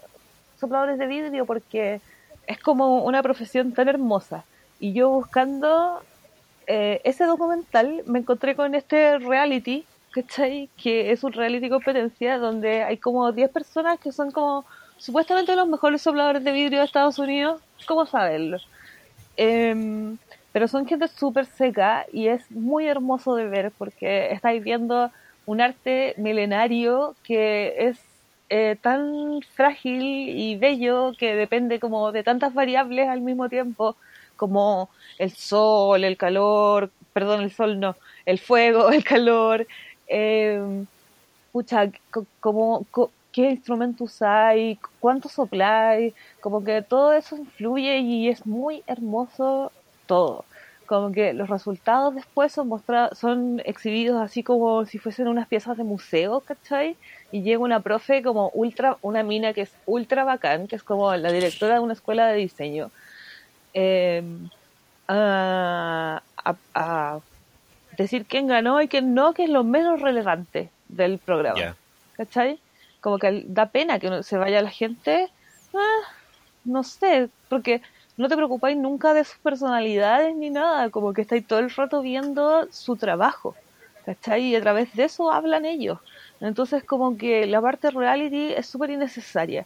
sopladores de vidrio, porque es como una profesión tan hermosa. Y yo buscando eh, ese documental me encontré con este reality, ¿cachai? Que es un reality competencia donde hay como 10 personas que son como supuestamente los mejores sopladores de vidrio de Estados Unidos. ¿Cómo saberlo? Em, pero son gente súper seca y es muy hermoso de ver porque estáis viendo un arte milenario que es eh, tan frágil y bello que depende como de tantas variables al mismo tiempo como el sol, el calor, perdón, el sol no, el fuego, [LAUGHS] el calor, eh, como, qué instrumento usáis, cuánto sopláis, como que todo eso influye y es muy hermoso todo. Como que los resultados después son mostrados, son exhibidos así como si fuesen unas piezas de museo, ¿cachai? Y llega una profe como ultra, una mina que es ultra bacán, que es como la directora de una escuela de diseño eh, a, decir quién ganó y quién no, que es lo menos relevante del programa. ¿Cachai? Como que da pena que se vaya la gente. Ah, no sé, porque no te preocupáis nunca de sus personalidades ni nada, como que estáis todo el rato viendo su trabajo. ¿Cachai? Y a través de eso hablan ellos. Entonces como que la parte reality es súper innecesaria.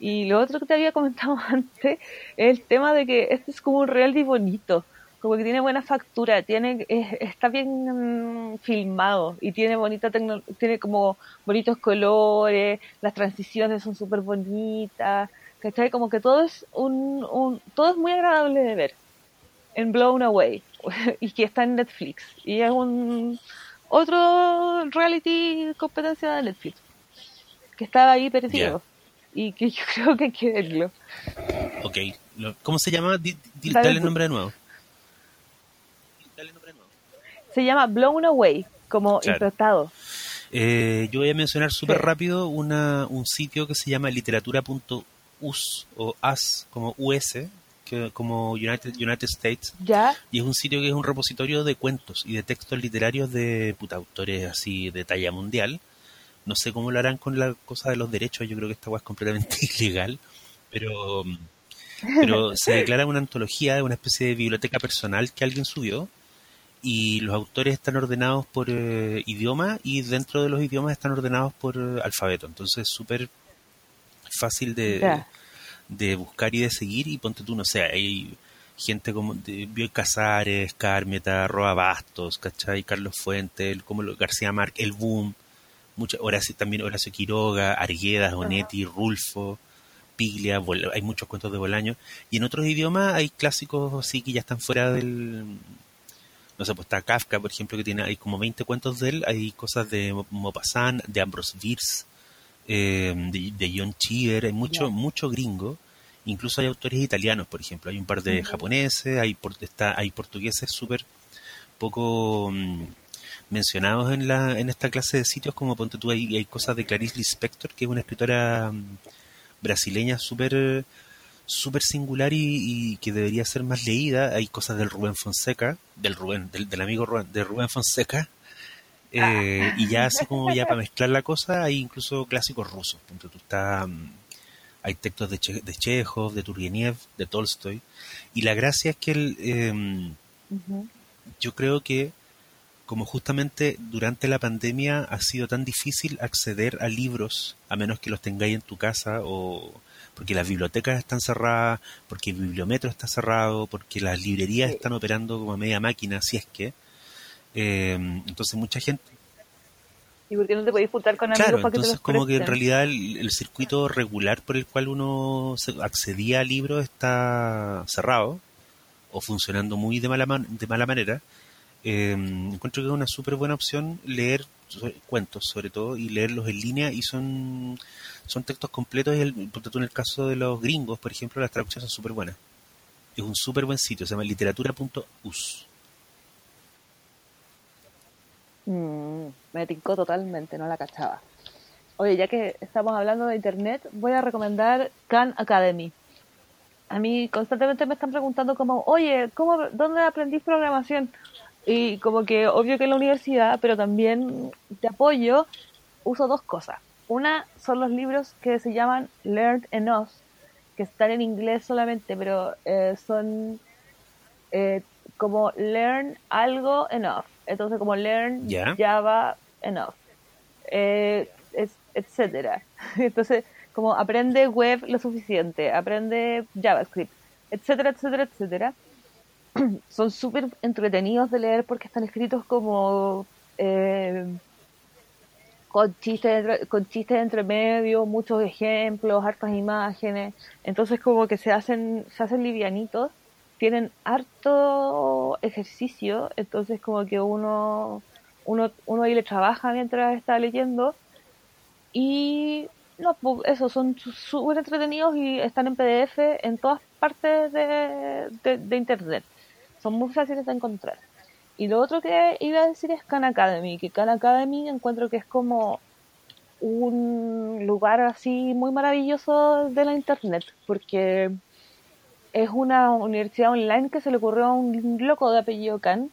Y lo otro que te había comentado [LAUGHS] antes es el tema de que este es como un reality bonito, como que tiene buena factura, tiene está bien mm, filmado y tiene bonita tiene como bonitos colores, las transiciones son súper bonitas, ¿cachai? Como que todo es un, un, todo es muy agradable de ver en Blown Away [LAUGHS] y que está en Netflix y es un otro reality competencia de Netflix que estaba ahí perdido y que yo [LAUGHS] creo que hay que verlo. Ok, ¿cómo se llama? dale el nombre de nuevo. Se llama Blown Away, como claro. Eh, yo voy a mencionar súper rápido una, un sitio que se llama literatura.us o as como US, que, como United, United States. ¿Ya? Y es un sitio que es un repositorio de cuentos y de textos literarios de puta, autores así de talla mundial. No sé cómo lo harán con la cosa de los derechos, yo creo que esta es completamente [LAUGHS] ilegal, pero, pero [LAUGHS] se declara una antología, una especie de biblioteca personal que alguien subió y los autores están ordenados por eh, idioma y dentro de los idiomas están ordenados por eh, alfabeto. Entonces es súper fácil de, de buscar y de seguir y ponte tú, no sé, hay gente como de Bioy Casares, Carmeta, Roa Bastos, ¿cachai? Carlos Fuentes, como García Márquez, El Boom, mucho, Horacio, también Horacio Quiroga, Arguedas, Onetti, Rulfo, Piglia, hay muchos cuentos de Bolaño. Y en otros idiomas hay clásicos así que ya están fuera del... No sé, pues está Kafka, por ejemplo, que tiene hay como 20 cuentos de él. Hay cosas de Maupassant, de Ambrose Bierce, eh, de, John Cheever, hay mucho, mucho gringo. Incluso hay autores italianos, por ejemplo. Hay un par de japoneses, hay, está, hay portugueses súper poco mm, mencionados en, la, en esta clase de sitios, como ponte tú, hay, hay cosas de Clarice Lispector, que es una escritora mm, brasileña súper súper singular y, que debería ser más leída. Hay cosas del Rubén Fonseca, del Rubén, del, amigo Rubén, de Rubén Fonseca. Eh, y ya así como ya para mezclar la cosa, hay incluso clásicos rusos. Tú, está, mm, hay textos de, de Chekhov, de Turgenev, de Tolstoy. Y la gracia es que el, em, yo creo que como justamente durante la pandemia ha sido tan difícil acceder a libros, a menos que los tengáis en tu casa, o porque las bibliotecas están cerradas, porque el bibliometro está cerrado, porque las librerías están operando como a media máquina, si es que. Eh, entonces mucha gente... ¿Y por qué no te podéis juntar con amigos claro, entonces como que en realidad el, circuito regular por el cual uno accedía a libros está cerrado o funcionando muy de mala, de mala manera. Eh, encuentro que es una súper buena opción leer cuentos sobre todo y leerlos en línea y son son textos completos y el, en el caso de los gringos por ejemplo las traducciones son súper buenas es un súper buen sitio se llama literatura.us mm, me tincó totalmente no la cachaba oye ya que estamos hablando de internet voy a recomendar Khan Academy a mí constantemente me están preguntando como oye ¿cómo, ¿dónde aprendís programación? Y como que obvio que en la universidad, pero también de apoyo, uso dos cosas. Una son los libros que se llaman Learned Enough, que están en inglés solamente, pero eh, son eh, como Learn algo enough. Entonces como Learn Java enough. Eh, etcétera. [LAUGHS] Entonces, como aprende web lo suficiente, aprende JavaScript, etcétera, etcétera, etcétera. [CLEARS THROAT] son súper entretenidos de leer porque están escritos como eh, con chistes con chistes entre medio, muchos ejemplos, hartas imágenes, entonces como que se hacen se hacen livianitos, tienen harto ejercicio, entonces como que uno uno uno ahí le trabaja mientras está leyendo y no, pues, eso, son súper entretenidos y están en PDF en todas partes de internet son muy fáciles de encontrar. Y lo otro que iba a decir es Khan Academy, que Khan Academy encuentro que es como un lugar así muy maravilloso de la internet, porque es una universidad online que se le ocurrió a un loco de apellido Khan,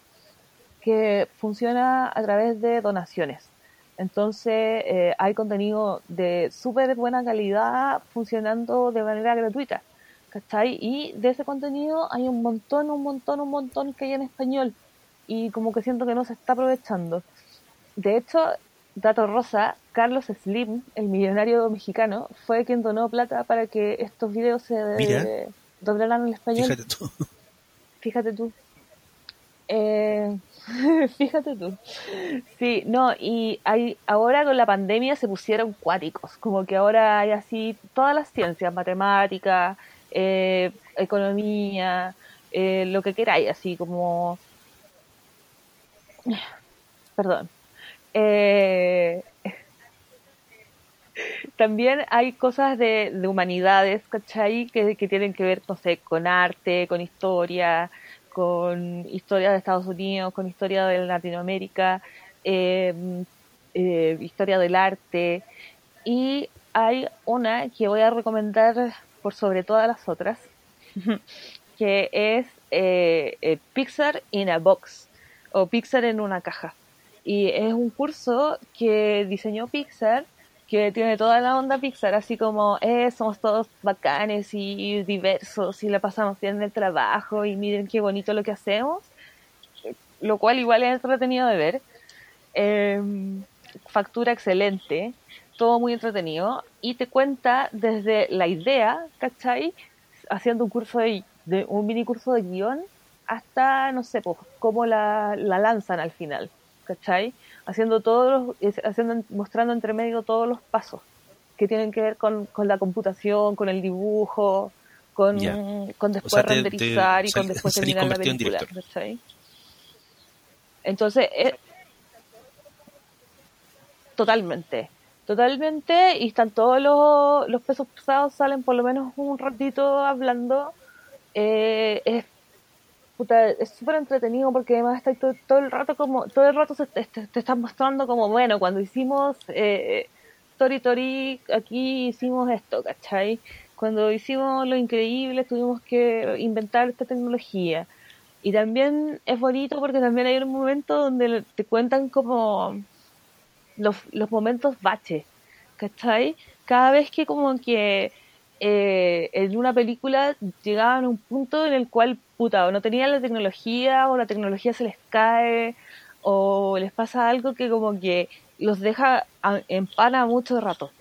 que funciona a través de donaciones. Entonces eh, hay contenido de súper buena calidad funcionando de manera gratuita. ¿cachai? Y de ese contenido hay un montón, un montón, un montón que hay en español y como que siento que no se está aprovechando. De hecho, dato rosa, Carlos Slim, el millonario mexicano, fue quien donó plata para que estos videos se doblaran en español. Fíjate tú. [LAUGHS] Fíjate tú. Eh, [LAUGHS] fíjate tú. Sí, no, y hay, ahora con la pandemia se pusieron cuáticos, como que ahora hay así todas las ciencias, matemáticas, eh, economía, eh, lo que queráis, así como... [SIGHS] Perdón. Eh, también hay cosas de, humanidades, ¿cachai? Que, que, tienen que ver, no sé, con arte, con historia, con historia de Estados Unidos, con historia de Latinoamérica, historia del arte. Y hay una que voy a recomendar por sobre todas las otras, que es eh, eh, Pixar in a Box o Pixar en una caja. Y es un curso que diseñó Pixar, que tiene toda la onda Pixar, así como eh, somos todos bacanes y diversos y la pasamos bien en el trabajo y miren qué bonito lo que hacemos, lo cual igual es entretenido de ver. Em, factura excelente, todo muy entretenido y te cuenta desde la idea, ¿cachai? Haciendo un curso de, un mini curso de guion hasta, no sé, pues, cómo la, lanzan al final, ¿cachai? Haciendo todos los, haciendo, mostrando entre medio todos los pasos que tienen que ver con, la computación, con el dibujo, con, con después renderizar y con después terminar la película. Entonces, eh, totalmente totalmente, y están todos los, los pesos pesados, salen por lo menos un ratito hablando. Eh, es puta, es súper entretenido porque además está todo, el rato como, todo el rato te, te, están mostrando como, bueno, cuando hicimos eh, Tori Tori, aquí hicimos esto, ¿cachai? Cuando hicimos lo increíble tuvimos que inventar esta tecnología. Y también es bonito porque también hay un momento donde te cuentan como los, los momentos bache, ¿cachai? Cada vez que como que eh, en una película llegaban a un punto en el cual, puta, no tenían la tecnología, o la tecnología se les cae, o les pasa algo que como que los deja en pana mucho rato.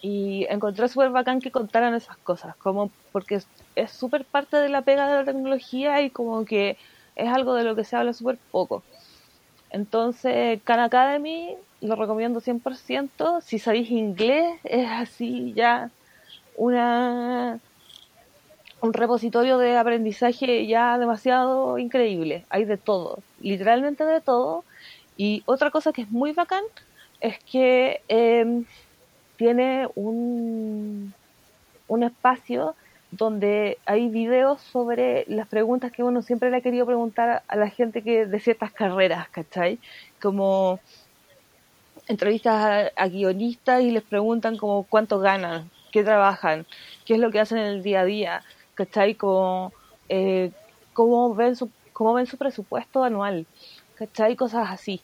Y encontré súper bacán que contaran esas cosas, como porque es súper parte de la pega de la tecnología y como que es algo de lo que se habla súper poco. Entonces, Khan Academy lo recomiendo 100%. Si sabéis inglés, es así ya una un repositorio de aprendizaje ya demasiado increíble. Hay de todo, literalmente de todo. Y otra cosa que es muy bacán es que em, tiene un, un espacio donde hay videos sobre las preguntas que uno siempre le ha querido preguntar a la gente que de ciertas carreras, ¿cachai? Como entrevistas a, guionistas y les preguntan como cuánto ganan, qué trabajan, qué es lo que hacen en el día a día, ¿cachai? Como, eh, cómo, ven su, cómo ven su presupuesto anual, ¿cachai? Cosas así.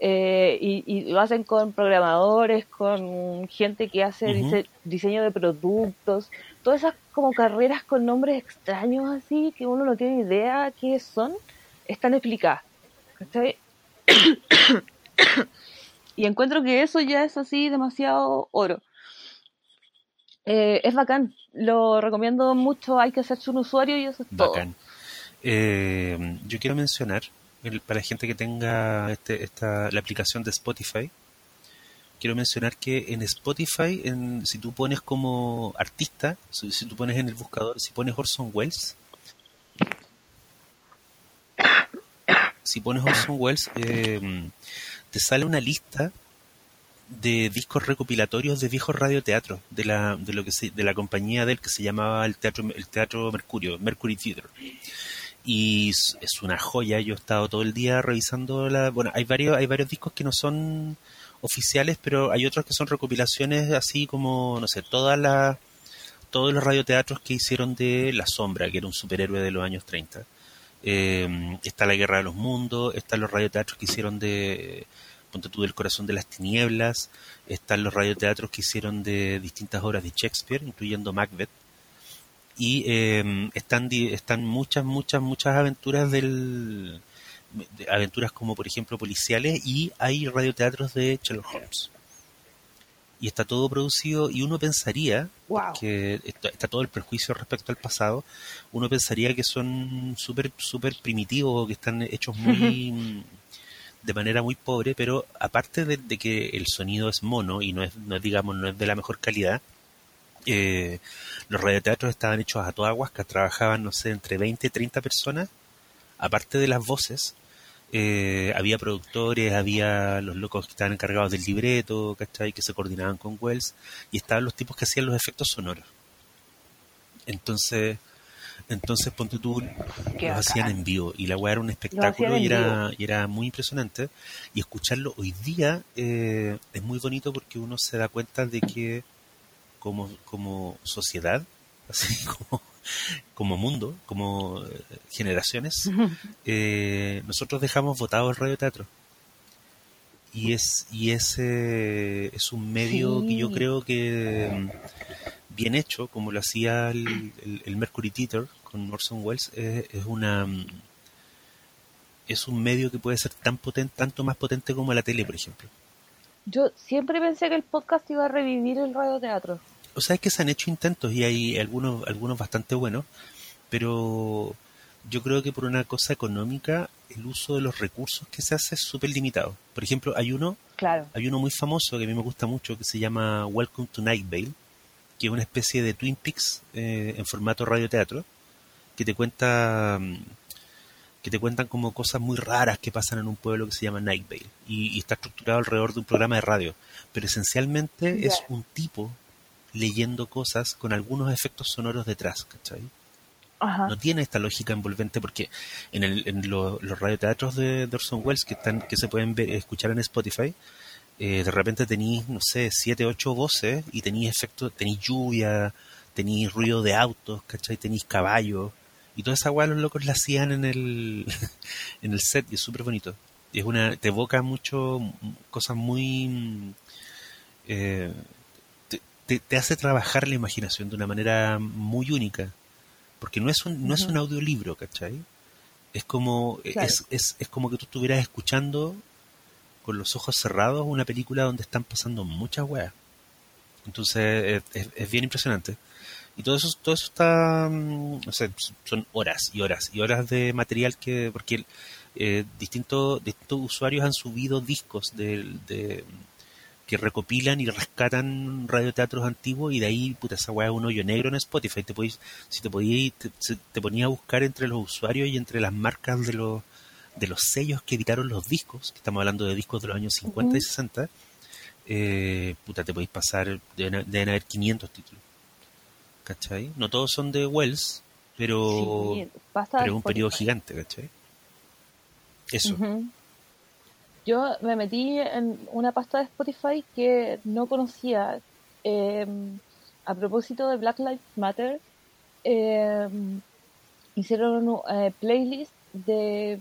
Eh, y, lo hacen con programadores, con gente que hace diseño de productos, todas esas como carreras con nombres extraños así, que uno no tiene idea qué son, están explicadas. ¿cachai? [COUGHS] y encuentro que eso ya es así demasiado oro. Eh, es bacán, lo recomiendo mucho, hay que hacerse un usuario y eso es bacán. Eh, yo quiero mencionar, para la gente que tenga este, esta, la aplicación de Spotify, quiero mencionar que en Spotify, en, si tú pones como artista, si, tú pones en el buscador, si pones Orson Welles, si pones Orson Welles, eh, te sale una lista de discos recopilatorios de viejos radioteatros de la de lo que de la compañía del que se llamaba el teatro el teatro Mercurio Mercury Theater. Y es una joya. Yo he estado todo el día revisando la bueno hay varios hay varios discos que no son oficiales pero hay otros que son recopilaciones así como no sé todas las todos los radioteatros que hicieron de La Sombra que era un superhéroe de los años 30 eh, está La Guerra de los Mundos están los radioteatros que hicieron de ponte tú del corazón de las tinieblas, están los radioteatros que hicieron de distintas obras de Shakespeare, incluyendo Macbeth, y em, están, están muchas, muchas, muchas aventuras del aventuras como por ejemplo policiales y hay radioteatros de Sherlock Holmes. Y está todo producido y uno pensaría que está, todo el prejuicio respecto al pasado. Uno pensaría que son súper súper primitivos que están hechos muy [LAUGHS] de manera muy pobre, pero aparte de, que el sonido es mono y no es, no digamos, no es de la mejor calidad, eh, los radioteatros estaban hechos a toda que trabajaban, no sé, entre 20 y 30 personas, aparte de las voces, eh, había productores, había los locos que estaban encargados del libreto, ¿cachai? Que se coordinaban con Wells, y estaban los tipos que hacían los efectos sonoros. Entonces, entonces, ponte tú, lo hacían en vivo y la weá era un espectáculo y era, y era muy impresionante. Y escucharlo hoy día eh, es muy bonito porque uno se da cuenta de que como, como sociedad, [LAUGHS] así como, como mundo, como eh, generaciones, [LAUGHS] eh, nosotros dejamos votado el radioteatro. Y es, y ese es un medio que yo creo que bien hecho, como lo hacía el, el, Mercury Theater con Orson Welles, es, una es un medio que puede ser tan potente, tanto más potente como la tele, por ejemplo. Yo siempre pensé que el podcast iba a revivir el radioteatro. O sea, es que se han hecho intentos y hay algunos, algunos bastante buenos, pero yo creo que por una cosa económica el uso de los recursos que se hace es súper limitado. Por ejemplo, hay uno, claro. hay uno muy famoso que a mí me gusta mucho que se llama Welcome to Night Vale, que es una especie de Twin Peaks eh, en formato radioteatro, que te cuenta mm, que te cuentan como cosas muy raras que pasan en un pueblo que se llama Night Vale y, está estructurado alrededor de un programa de radio, pero esencialmente es un tipo leyendo cosas con algunos efectos sonoros detrás, ¿cachai? No tiene esta lógica envolvente porque en, el, en los radioteatros de, Orson Welles que están que se pueden ver, escuchar en Spotify, eh, de repente tenéis, no sé, siete, ocho voces y tenéis efectos, tenéis lluvia, tenéis ruido de autos, ¿cachai? Tenéis caballos y toda esa weá los locos la hacían en el, [LAUGHS] en el set y es súper bonito. Y es una, te evoca mucho, cosas muy... Eh, te, hace trabajar la imaginación de una manera muy única. Porque no es un, no es un audiolibro, ¿cachai? Es como, es, es, es como que tú estuvieras escuchando con los ojos cerrados una película donde están pasando muchas weas. Entonces es, bien impresionante. Y todo eso, todo eso está, mm, o sea, son horas y horas y horas de material que, porque eh, distintos, distintos usuarios han subido discos de, que recopilan y rescatan radioteatros antiguos y de ahí, puta, esa weá es un hoyo negro en Spotify. Te podéis, si te podías, te, te ponía a buscar entre los usuarios y entre las marcas de los, de los sellos que editaron los discos, que estamos hablando de discos de los años 50 y 60, eh, puta, te podéis pasar, deben, haber 500 títulos. ¿Cachai? No todos son de Wells, pero, pero es un periodo gigante, ¿cachai? Eso. Yo me metí en una pasta de Spotify que no conocía. Em, a propósito de Black Lives Matter, em, hicieron un eh, playlist de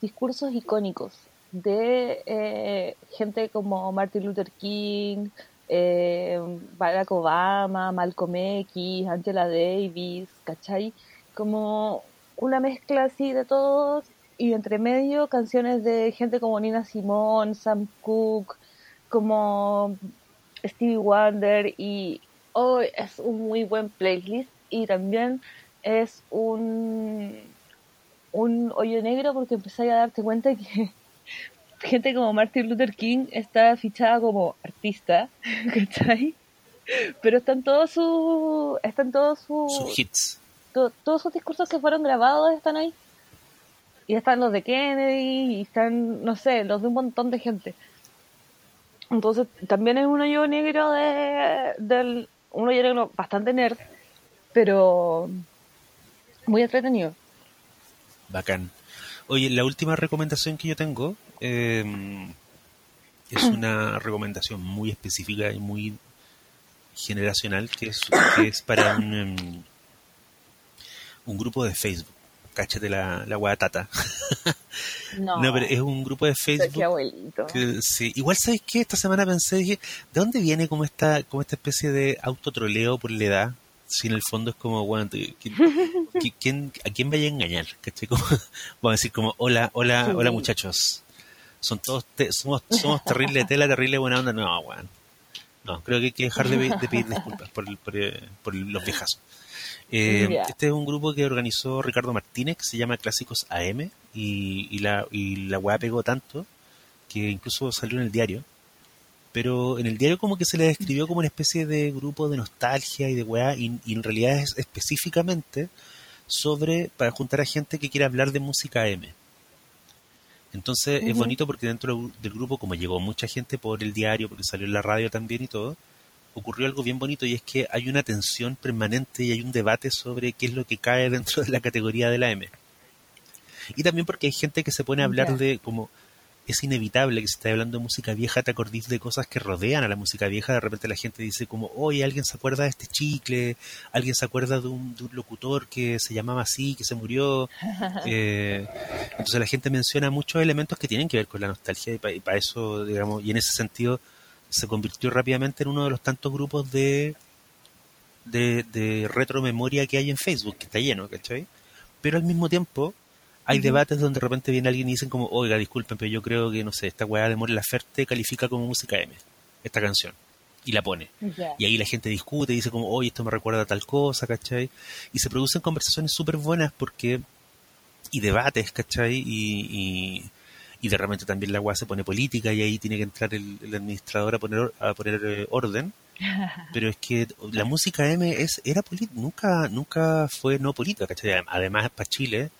discursos icónicos de eh, gente como Martin Luther King, eh, Barack Obama, Malcolm X, Angela Davis, ¿cachai? Como una mezcla así de todos y entre medio canciones de gente como Nina Simone, Sam Cooke, como Stevie Wonder y hoy es un muy buen playlist y también es un un hoyo negro porque empezáis a darte cuenta que [LAUGHS] gente como Martin Luther King está fichada como artista, [LAUGHS] ¿cachai? Pero están todos sus están todos sus hits. todos sus discursos que fueron grabados están ahí. Y están los de Kennedy, y están, no sé, los de un montón de gente. Entonces, también es un hoyo negro de, del, un hoyo negro bastante nerd, pero muy entretenido. Bacán. Oye, la última recomendación que yo tengo em, es [CLEARS THROAT] una recomendación muy específica y muy generacional que es, que es para un, em, un grupo de Facebook. Cáchate la, la guatata. [LAUGHS] No, no, pero es un grupo de Facebook. Que, sí. Igual, ¿sabes qué? Esta semana pensé, dije, ¿de dónde viene como esta, como esta especie de autotroleo por la edad? Si en el fondo es como, bueno, [LAUGHS] ¿quién, ¿a quién vaya a engañar? [LAUGHS] vamos a decir como, hola, hola, hola muchachos. Son todos, somos, somos terrible tela, terrible buena onda. No, bueno. No, creo que hay que dejar de, pedir disculpas por, por, los viejazos. Eh, este es un grupo que organizó Ricardo Martínez, que se llama Clásicos AM, y, y la, y la weá pegó tanto que incluso salió en el diario pero en el diario como que se le describió como una especie de grupo de nostalgia y de weá, y, en realidad es específicamente sobre, para juntar a gente que quiere hablar de música M. Entonces es bonito porque dentro del grupo, como llegó mucha gente por el diario, porque salió en la radio también y todo, ocurrió algo bien bonito y es que hay una tensión permanente y hay un debate sobre qué es lo que cae dentro de la categoría de la M. Y también porque hay gente que se pone a hablar de como es inevitable que si estás hablando de música vieja te acordís de cosas que rodean a la música vieja. De repente la gente dice como, oye, alguien se acuerda de este chicle, alguien se acuerda de un, locutor que se llamaba así, que se murió. [LAUGHS] Eh, entonces la gente menciona muchos elementos que tienen que ver con la nostalgia y para eso, digamos, y en ese sentido se convirtió rápidamente en uno de los tantos grupos de, de, de retromemoria que hay en Facebook, que está lleno, ¿cachai? Pero al mismo tiempo hay debates donde de repente viene alguien y dicen como, oiga, disculpen, pero yo creo que, no sé, esta weá de More Laferte califica como música M, esta canción, y la pone. Y ahí la gente discute, dice como, oye, esto me recuerda a tal cosa, ¿cachai? Y se producen conversaciones súper buenas porque, y debates, ¿cachai? Y, y, de repente también la weá se pone política y ahí tiene que entrar el, administrador a poner, a poner eh, orden. [LAUGHS] Pero es que la música M es, era nunca, nunca fue no política, ¿cachai? Además, para Chile,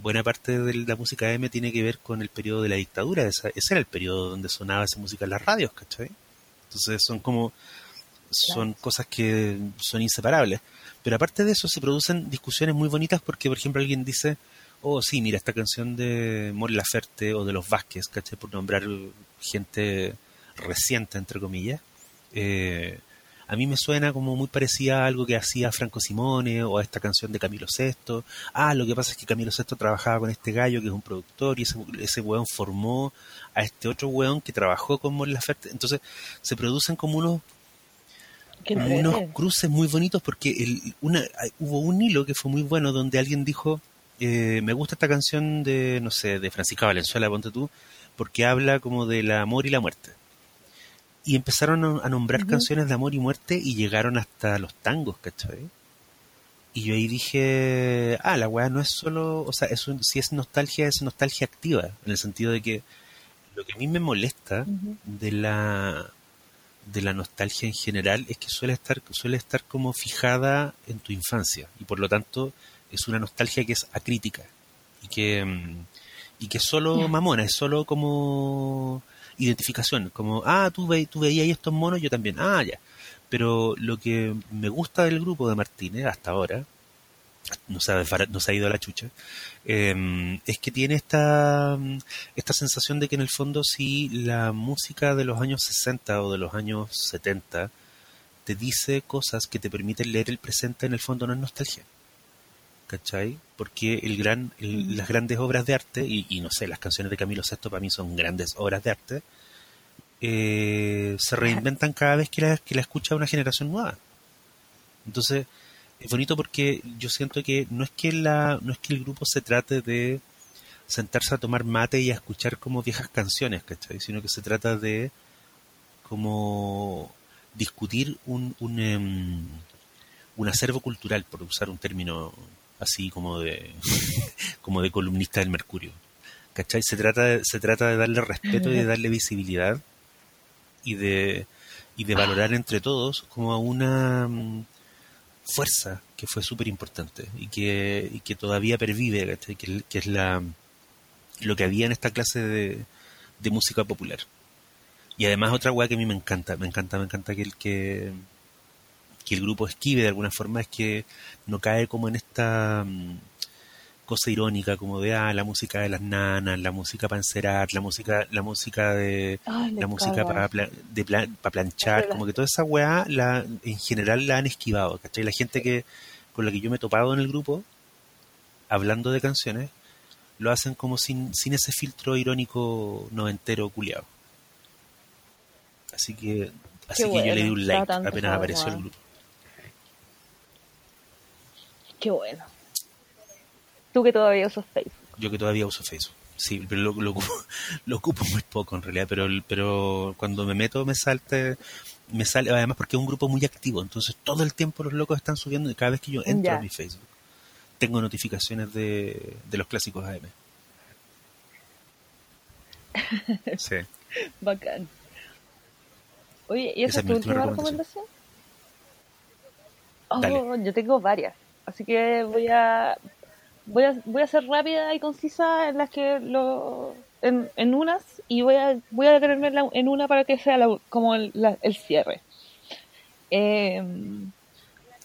buena parte de la música M tiene que ver con el periodo de la dictadura. ese era el periodo donde sonaba esa música en las radios, ¿cachai? Entonces son como, son cosas que son inseparables. Pero aparte de eso se producen discusiones muy bonitas porque, por ejemplo, alguien dice, oh sí, mira, esta canción de Mon Laferte o de los Vázquez, ¿cachai? Por nombrar gente reciente, entre comillas. Eh, a mí me suena como muy parecida a algo que hacía Franco Simone o a esta canción de Camilo Sesto. Ah, lo que pasa es que Camilo Sesto trabajaba con este gallo que es un productor y ese, ese weón formó a este otro weón que trabajó con Mon Laferte. Entonces se producen como unos unos cruces muy bonitos porque el, una, hubo un hilo que fue muy bueno donde alguien dijo eh, me gusta esta canción de no sé de Francisca Valenzuela ponte tú porque habla como del amor y la muerte y empezaron a, nombrar canciones de amor y muerte y llegaron hasta los tangos, ¿cachai? Y yo ahí dije, ah, la weá no es solo, o sea, es si es nostalgia, es nostalgia activa, en el sentido de que lo que a mí me molesta de la de la nostalgia en general es que suele estar suele estar como fijada en tu infancia y por lo tanto es una nostalgia que es acrítica y que mm, y que es solo mamona, es solo como identificación, como, ah, tú, ve, tú veías estos monos, yo también, ah, ya. Pero lo que me gusta del grupo de Martínez hasta ahora, no se ha, no se ha ido a la chucha, em, es que tiene esta, esta sensación de que en el fondo si la música de los años 60 o de los años 70 te dice cosas que te permiten leer el presente, en el fondo no es nostalgia. ¿Cachai? Porque el gran, las grandes obras de arte, y, no sé, las canciones de Camilo VI para mí son grandes obras de arte, eh, se reinventan cada vez que la, que la escucha una generación nueva. Entonces, es bonito porque yo siento que no es que la, no es que el grupo se trate de sentarse a tomar mate y a escuchar como viejas canciones, ¿cachai? Sino que se trata de como discutir un, un, em, un acervo cultural, por usar un término así como de, [LAUGHS] como de columnista del Mercurio. ¿Cachai? Se trata, de, se trata de darle respeto y de darle visibilidad y de, y de valorar entre todos como a una mm, fuerza que fue súper importante y que, y que todavía pervive, Que, que, es la, lo que había en esta clase de, de música popular. Y además otra weá que a mí me encanta, me encanta, me encanta que el que que el grupo esquive de alguna forma es que no cae como en esta mm, cosa irónica como de ah, la música de las nanas, la música para encerar, la música, la música de la música para de para planchar, como que toda esa weá la, en general la han esquivado, ¿cachai? La gente que con la que yo me he topado en el grupo, hablando de canciones, lo hacen como sin, sin ese filtro irónico noventero culiado. Así que así que yo le di un like apenas apareció el grupo. Qué bueno. Tú que todavía usas Facebook. Yo que todavía uso Facebook. Sí, pero lo, [LAUGHS] lo, ocupo, muy poco en realidad, pero, pero cuando me meto me salte, me sale, además porque es un grupo muy activo, entonces todo el tiempo los locos están subiendo y cada vez que yo entro a mi Facebook tengo notificaciones de, de los clásicos AM. [LAUGHS] Sí. Bacán. Oye, ¿y esa, es tu última recomendación? Oh, yo tengo varias. Así que voy a voy a voy a ser rápida y concisa en las que lo en, en unas y voy a voy a detenerme en una para que sea como el, cierre. Eh,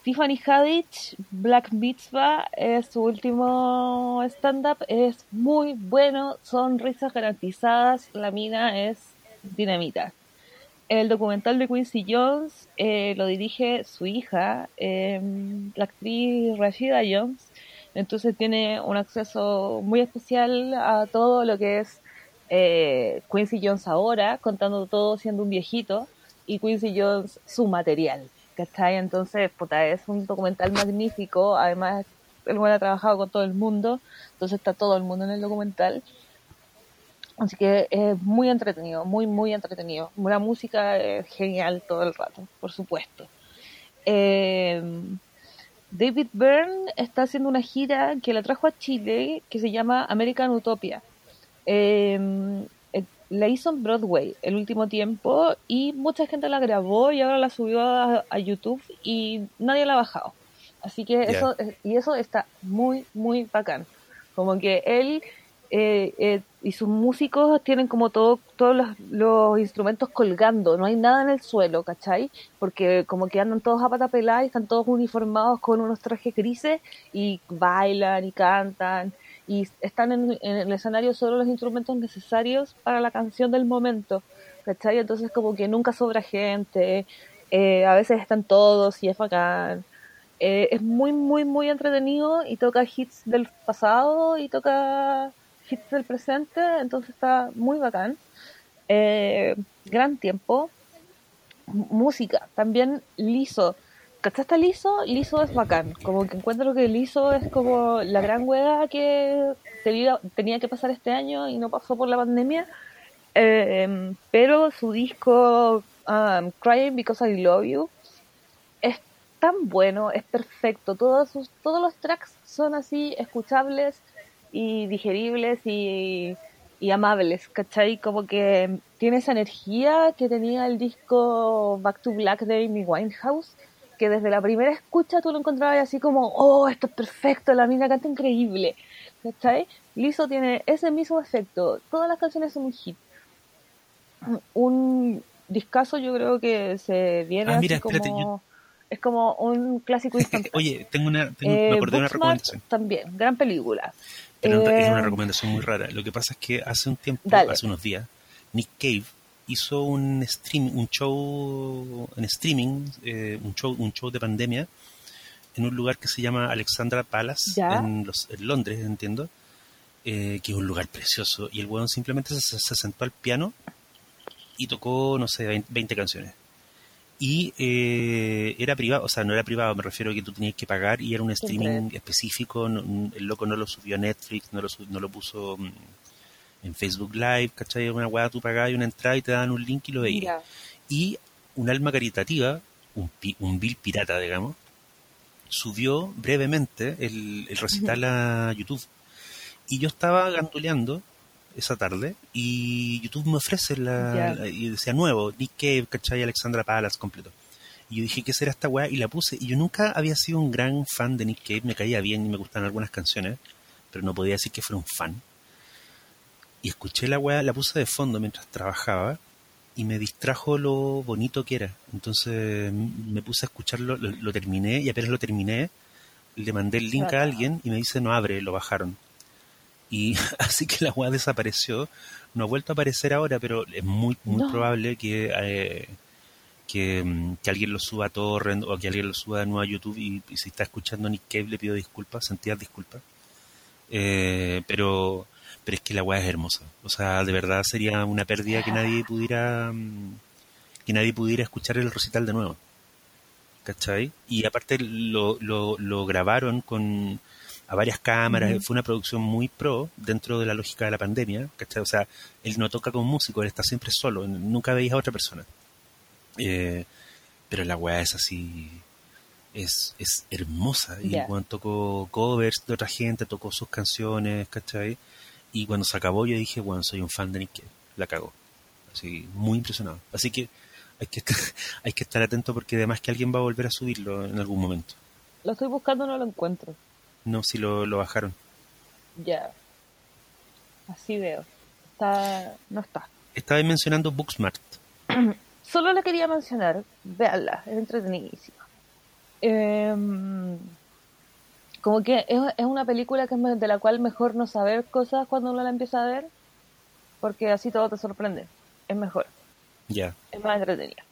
Tiffany Haddish, Black Mitzvah, es su último stand-up, es muy bueno, son risas garantizadas, la mina es dinamita. El documental de Quincy Jones eh, lo dirige su hija, em, la actriz Rashida Jones. Entonces tiene un acceso muy especial a todo lo que es eh, Quincy Jones ahora, contando todo siendo un viejito, y Quincy Jones su material. ¿Cachai? Entonces, puta, es un documental magnífico. Además, él ha trabajado con todo el mundo, entonces está todo el mundo en el documental. Así que es muy entretenido, muy, muy entretenido. La música es genial todo el rato, por supuesto. Eh, David Byrne está haciendo una gira que la trajo a Chile que se llama American Utopia. Eh, eh, la hizo en Broadway el último tiempo y mucha gente la grabó y ahora la subió a, YouTube y nadie la ha bajado. Así que eso, y eso está muy, muy bacán Como que él eh, eh, y sus músicos tienen como todo, todos los, instrumentos colgando, no hay nada en el suelo, ¿cachai? Porque como que andan todos a pata pelada y están todos uniformados con unos trajes grises y bailan y cantan y están en, el escenario solo los instrumentos necesarios para la canción del momento, ¿cachai? Entonces como que nunca sobra gente, eh, a veces están todos y es bacán. es muy, muy, muy entretenido y toca hits del pasado y toca hits del presente, entonces está muy bacán. Eh, gran tiempo. música, también liso. ¿Cachaste liso? Liso es bacán. Como que encuentro que liso es como la gran hueá que tenía, que pasar este año y no pasó por la pandemia. Eh, pero su disco um, Crying Because I Love You es tan bueno, es perfecto. Todos, sus, todos los tracks son así, escuchables y digeribles y, amables, ¿cachai? Como que tiene esa energía que tenía el disco Back to Black de Amy Winehouse, que desde la primera escucha tú lo encontrabas así como, oh, esto es perfecto, la mina canta increíble, ¿cachai? Liso tiene ese mismo efecto, todas las canciones son un hit. Un discazo yo creo que se viene ah, así como... Es como un clásico [LAUGHS] instantáneo. Oye, tengo una, tengo, me acordé de una recomendación. También, gran película. Pero es una eh, recomendación muy rara. Lo que pasa es que hace un tiempo, hace unos días, Nick Cave hizo un stream, un show en streaming, eh, un show, un show de pandemia en un lugar que se llama Alexandra Palace en, los, en Londres, entiendo, eh, que es un lugar precioso. Y el weón simplemente se, se, sentó al piano y tocó, no sé, 20 canciones y eh, era privado, o sea, no era privado, me refiero a que tú tenías que pagar y era un streaming específico, el loco no lo subió a Netflix, no lo, no lo puso mm, en Facebook Live, ¿cachai? Una weá, tú pagabas una entrada y te daban un link y lo veías. Y un alma caritativa, un, un bill pirata, digamos, subió brevemente el, el recital a YouTube. Y yo estaba ganduleando esa tarde y YouTube me ofrece la, y decía nuevo, Nick Cave, ¿cachai? Alexandra Palace completo. Y yo dije, ¿qué será esta weá? Y la puse. Y yo nunca había sido un gran fan de Nick Cave, me caía bien y me gustaban algunas canciones, pero no podía decir que fuera un fan. Y escuché la weá, la puse de fondo mientras trabajaba y me distrajo lo bonito que era. Entonces me puse a escucharlo, lo, terminé y apenas lo terminé, le mandé el link a alguien y me dice no abre, lo bajaron. Y [LAUGHS] así que la weá desapareció. No ha vuelto a aparecer ahora, pero es muy, muy probable que, eh, mm, que, alguien lo suba a Torrent o que alguien lo suba de nuevo a YouTube. Y, si está escuchando Nick Cave, le pido disculpas, sentidas disculpas. Eh, pero, pero es que la weá es hermosa. O sea, de verdad sería una pérdida que nadie pudiera mm, que nadie pudiera escuchar el recital de nuevo. ¿Cachai? Y aparte lo, lo, lo grabaron con a varias cámaras, fue una producción muy pro dentro de la lógica de la pandemia, ¿cachai? O sea, él no toca como músico, él está siempre solo, nunca veis a otra persona. Eh, pero la weá es así, es, es hermosa. Y cuando tocó covers de otra gente, tocó sus canciones, ¿cachai? Y cuando se acabó yo dije, bueno, soy un fan de Nick la cagó. Así, muy impresionado. Así que hay que, [LAUGHS] hay que estar atento porque además que alguien va a volver a subirlo en algún momento. Lo estoy buscando, no lo encuentro. No, si lo, lo bajaron. Ya. Así veo. Está, no está. Estaba mencionando Booksmart. [CLEARS THROAT] Solo la quería mencionar. Véanla, es entretenidísima. Em, como que es, es, una película que de la cual mejor no saber cosas cuando uno la empieza a ver, porque así todo te sorprende. Es mejor. Ya. Es más entretenida.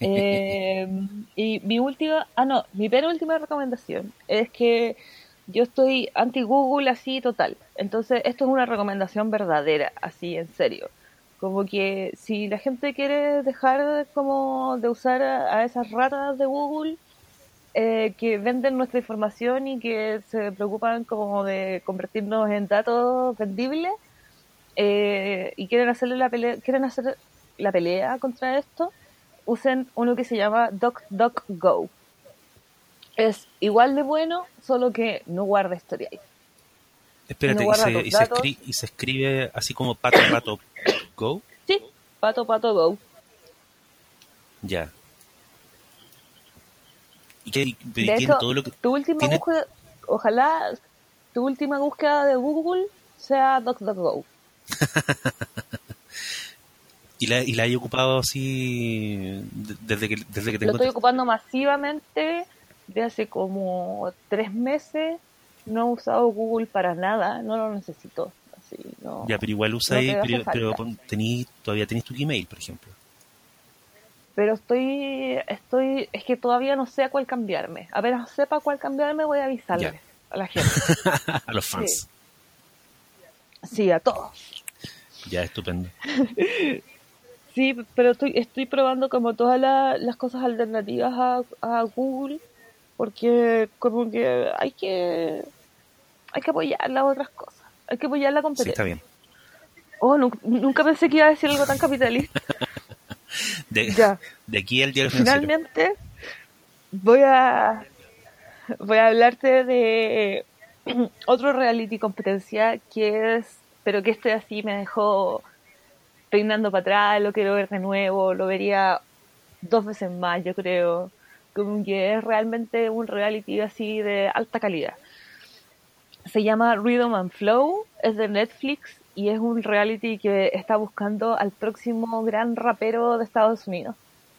Em, y mi última, ah no, mi penúltima recomendación es que yo estoy anti Google así total. Entonces, esto es una recomendación verdadera, así en serio. Como que si la gente quiere dejar como de usar a, esas ratas de Google eh, que venden nuestra información y que se preocupan como de convertirnos en datos vendibles eh, y quieren hacerle la pelea, quieren hacer la pelea contra esto, usen uno que se llama DocDocGo es igual de bueno, solo que no guarda historial. Espérate, y, se, y, se escribe así como pato pato go. Sí, pato pato go. Ya. ¿Y qué, tiene todo lo que tu última búsqueda, ojalá tu última búsqueda de Google sea DuckDuckGo. [LAUGHS] ¿Y la, ¿Y la hay ocupado así desde que, desde que Lo estoy ocupando masivamente de hace como tres meses. No he usado Google para nada, no lo necesito. Así, no, ya, pero igual usa ahí, pero, pero tení, todavía tenés tu Gmail, por ejemplo. Pero estoy, estoy, es que todavía no sé a cuál cambiarme. A ver, sepa cuál cambiarme, voy a avisarle a la gente. [LAUGHS] a los fans. Sí. a todos. Ya, estupendo. [LAUGHS] sí, pero estoy, estoy probando como todas las cosas alternativas a, a Google, porque como que hay que hay que apoyar las otras cosas, hay que apoyar la competencia. Sí, está bien. Oh, nunca, pensé que iba a decir algo tan capitalista. [LAUGHS] de, ya. de aquí al día Finalmente, voy a voy a hablarte de [CLEARS THROAT] otro reality competencia que es, pero que este así me dejó peinando para atrás, lo quiero ver de nuevo, lo vería dos veces más, yo creo, que es realmente un reality así de alta calidad. Se llama Rhythm and Flow, es de Netflix y es un reality que está buscando al próximo gran rapero de Estados Unidos.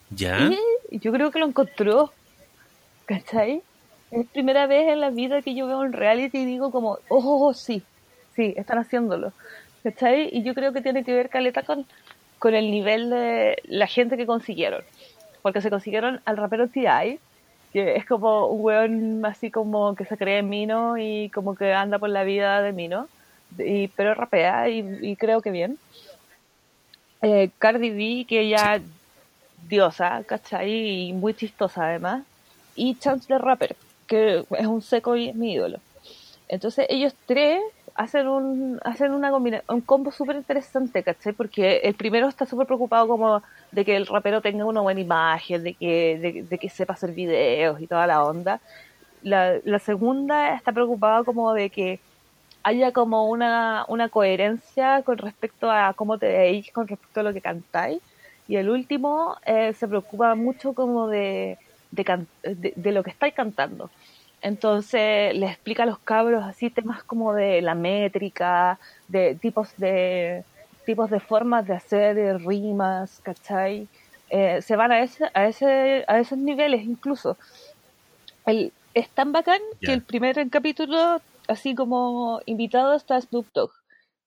¿Ya? Y yo creo que lo encontró. ¿Cachai? Es primera vez en la vida que yo veo un reality y digo como, oh, sí, sí, están haciéndolo. ¿Cachai? Y yo creo que tiene que ver, Caleta, con, con el nivel de la gente que consiguieron. Porque se consiguieron al rapero T.I., que es como un weón así como que se cree en Mino y como que anda por la vida de Mino, y, pero rapea y, creo que bien. Eh, Cardi B, que ella diosa, ¿cachai? Y muy chistosa además. Y Chance the Rapper, que es un seco y es mi ídolo. Entonces ellos tres hacen un hacen una un combo súper interesante, ¿cachai? Porque el primero está súper preocupado como de que el rapero tenga una buena imagen, de que, de, que sepa hacer videos y toda la onda. La, segunda está preocupada como de que haya como una, una coherencia con respecto a cómo te veis, con respecto a lo que cantáis. Y el último eh, se preocupa mucho como de, de, lo que estáis cantando. Entonces le explica a los cabros así temas como de la métrica, de tipos de tipos de formas de hacer rimas, ¿cachai? Eh, se van a ese, a ese, a esos niveles incluso. El, es tan bacán que el primer capítulo, así como invitado, está Snoop Dogg,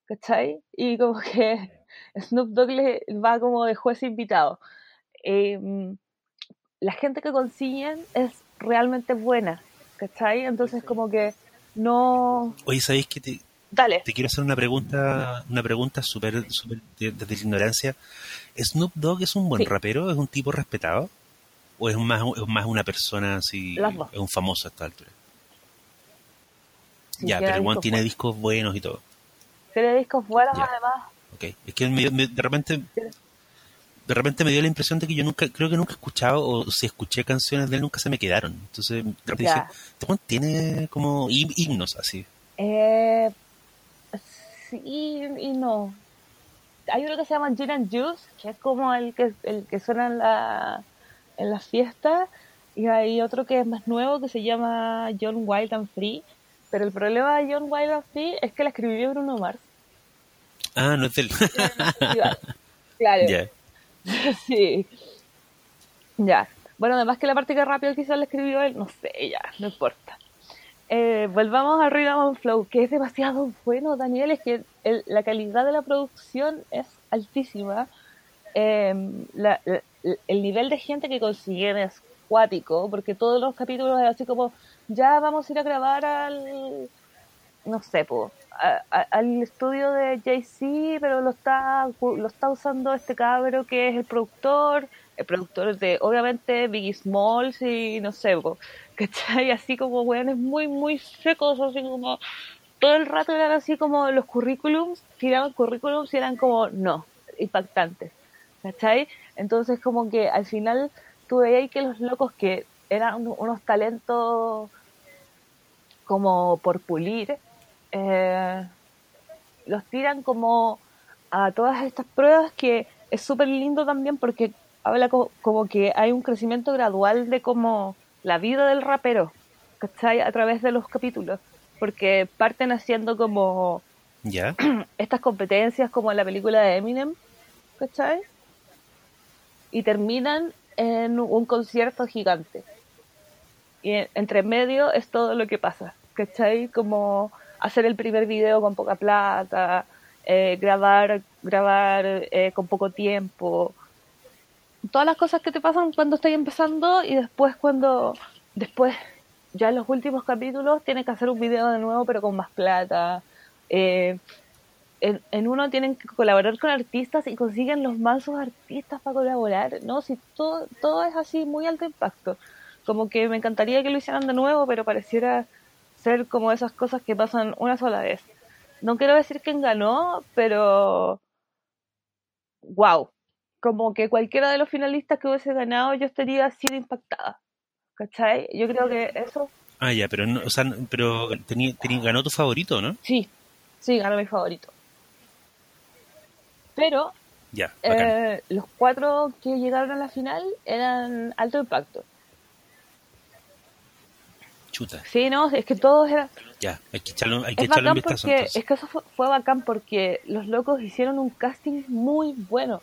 ¿cachai? Y como [LAUGHS] que Snoop Dogg le va como de juez invitado. Em, la gente que consiguen es realmente buena, ¿cachai? Entonces como que no... Oye, ¿sabéis que te, Dale. te quiero hacer una pregunta una pregunta súper super desde la ignorancia? ¿Snoop Dogg es un buen rapero? ¿Es un tipo respetado? ¿O es más, es más una persona así, es un famoso a esta altura? ya, pero el one tiene discos buenos y todo. Tiene discos buenos además. Ok, es que de repente de repente me dio la impresión de que yo nunca, creo que nunca he escuchado, o si escuché canciones de él, nunca se me quedaron. Entonces, de dije, este tiene como himnos así. Eh, sí y no. Hay uno que se llama Gin and Juice, que es como el que, el que suena en la, en las fiestas, y hay otro que es más nuevo que se llama John Wild and Free, pero el problema de John Wild and Free es que la escribió Bruno Mars. Ah, no es del... [LAUGHS] claro. [LAUGHS] sí. Ya. Bueno, además que la parte que rápido quizás la escribió él, no sé, ya, no importa. Eh, volvamos a Rhythm Flow, que es demasiado bueno, Daniel, es que la calidad de la producción es altísima. Em, el nivel de gente que consiguen es cuático, porque todos los capítulos es así como, ya vamos a ir a grabar al, no sé, al estudio de Jay-Z, pero lo está, lo está usando este cabro que es el productor, el productor de, obviamente, Biggie Smalls y no sé, ¿cachai? [LAUGHS] Así como weones muy, muy secos, así como, todo el rato eran así como los currículums, tiraban currículums y eran como, no, impactantes, ¿cachai? Entonces como que al final tú veías que los locos que eran unos talentos como por pulir, eh, los tiran como a todas estas pruebas que es súper lindo también porque habla como que hay un crecimiento gradual de como la vida del rapero, ¿cachai? A través de los capítulos. porque parten haciendo como ¿Ya? [CLEARS THROAT] estas competencias como en la película de Eminem, ¿cachai? Y terminan en un concierto gigante. Y en- entre medio es todo lo que pasa, ¿cachai? Como hacer el primer video con poca plata, eh, grabar, grabar eh, con poco tiempo, todas las cosas que te pasan cuando estás empezando y después cuando, después, ya en los últimos capítulos tienes que hacer un video de nuevo pero con más plata. Eh, en, en uno tienen que colaborar con artistas y consiguen los mansos artistas para colaborar, ¿no? Si todo, todo es así, muy alto impacto. Como que me encantaría que lo hicieran de nuevo, pero pareciera ser como esas cosas que pasan una sola vez. No quiero decir quién ganó, pero wow. Como que cualquiera de los finalistas que hubiese ganado yo estaría sido impactada. ¿Cachai? Yo creo que eso Ah, ya, pero, no, o sea, pero tenía- ganó tu favorito, ¿no? sí, sí, ganó mi favorito. Pero Ya, eh, los cuatro que llegaron a la final eran alto impacto. Chuta, Sí, no, es que todos eran... ya, hay que echarle, hay que Es echarle un vistazo porque, entonces. es que eso fue, fue bacán porque los locos hicieron un casting muy bueno,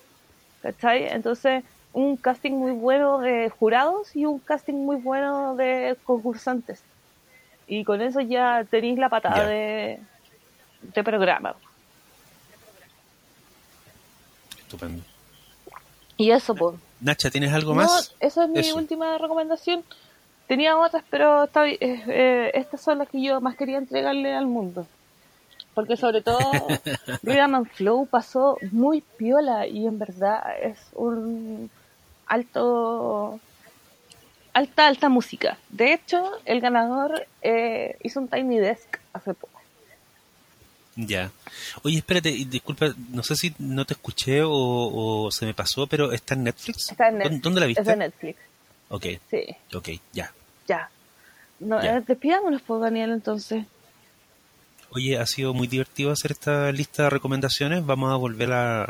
¿cachai? Entonces, un casting muy bueno de jurados y un casting muy bueno de concursantes. Y con eso ya tenéis la patada Ya. de, de programa. Estupendo. Y eso, pues. Nacha, ¿tienes algo No, más? esa es mi Eso. última recomendación. Tenía otras, pero está eh, eh, estas son las que yo más quería entregarle al mundo. Porque sobre todo [LAUGHS] Rhythm and Flow pasó muy piola y en verdad es un alto alta alta música. De hecho, el ganador eh, hizo un Tiny Desk hace poco. Ya. Oye, espérate, disculpa, no sé si no te escuché o, o se me pasó, pero ¿está en Netflix? Está en ¿Dó- Netflix. ¿Dónde la viste? Es de Netflix. Ok, Sí, ok, ya. ya. No, Ya. eh, despidámonos, pues, Daniel, entonces. Oye, ha sido muy divertido hacer esta lista de recomendaciones. Vamos a volver a,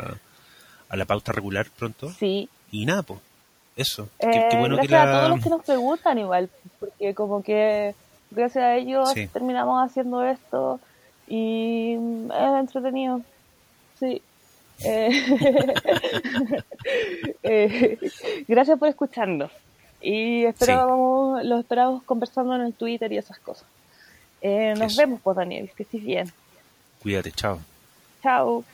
a la pauta regular pronto. Sí, Y nada, pues, eso. Qué, Eh, qué bueno que gracias a la... todos los que nos preguntan igual, porque como que gracias a ellos Sí. terminamos haciendo esto y mm, es entretenido. Sí. Eh, [LAUGHS] eh, gracias por escucharnos y esperábamos, lo esperamos conversando en el Twitter y esas cosas. Eh, nos Eso. vemos, pues Daniel, que estés bien. Cuídate, chao. Chao.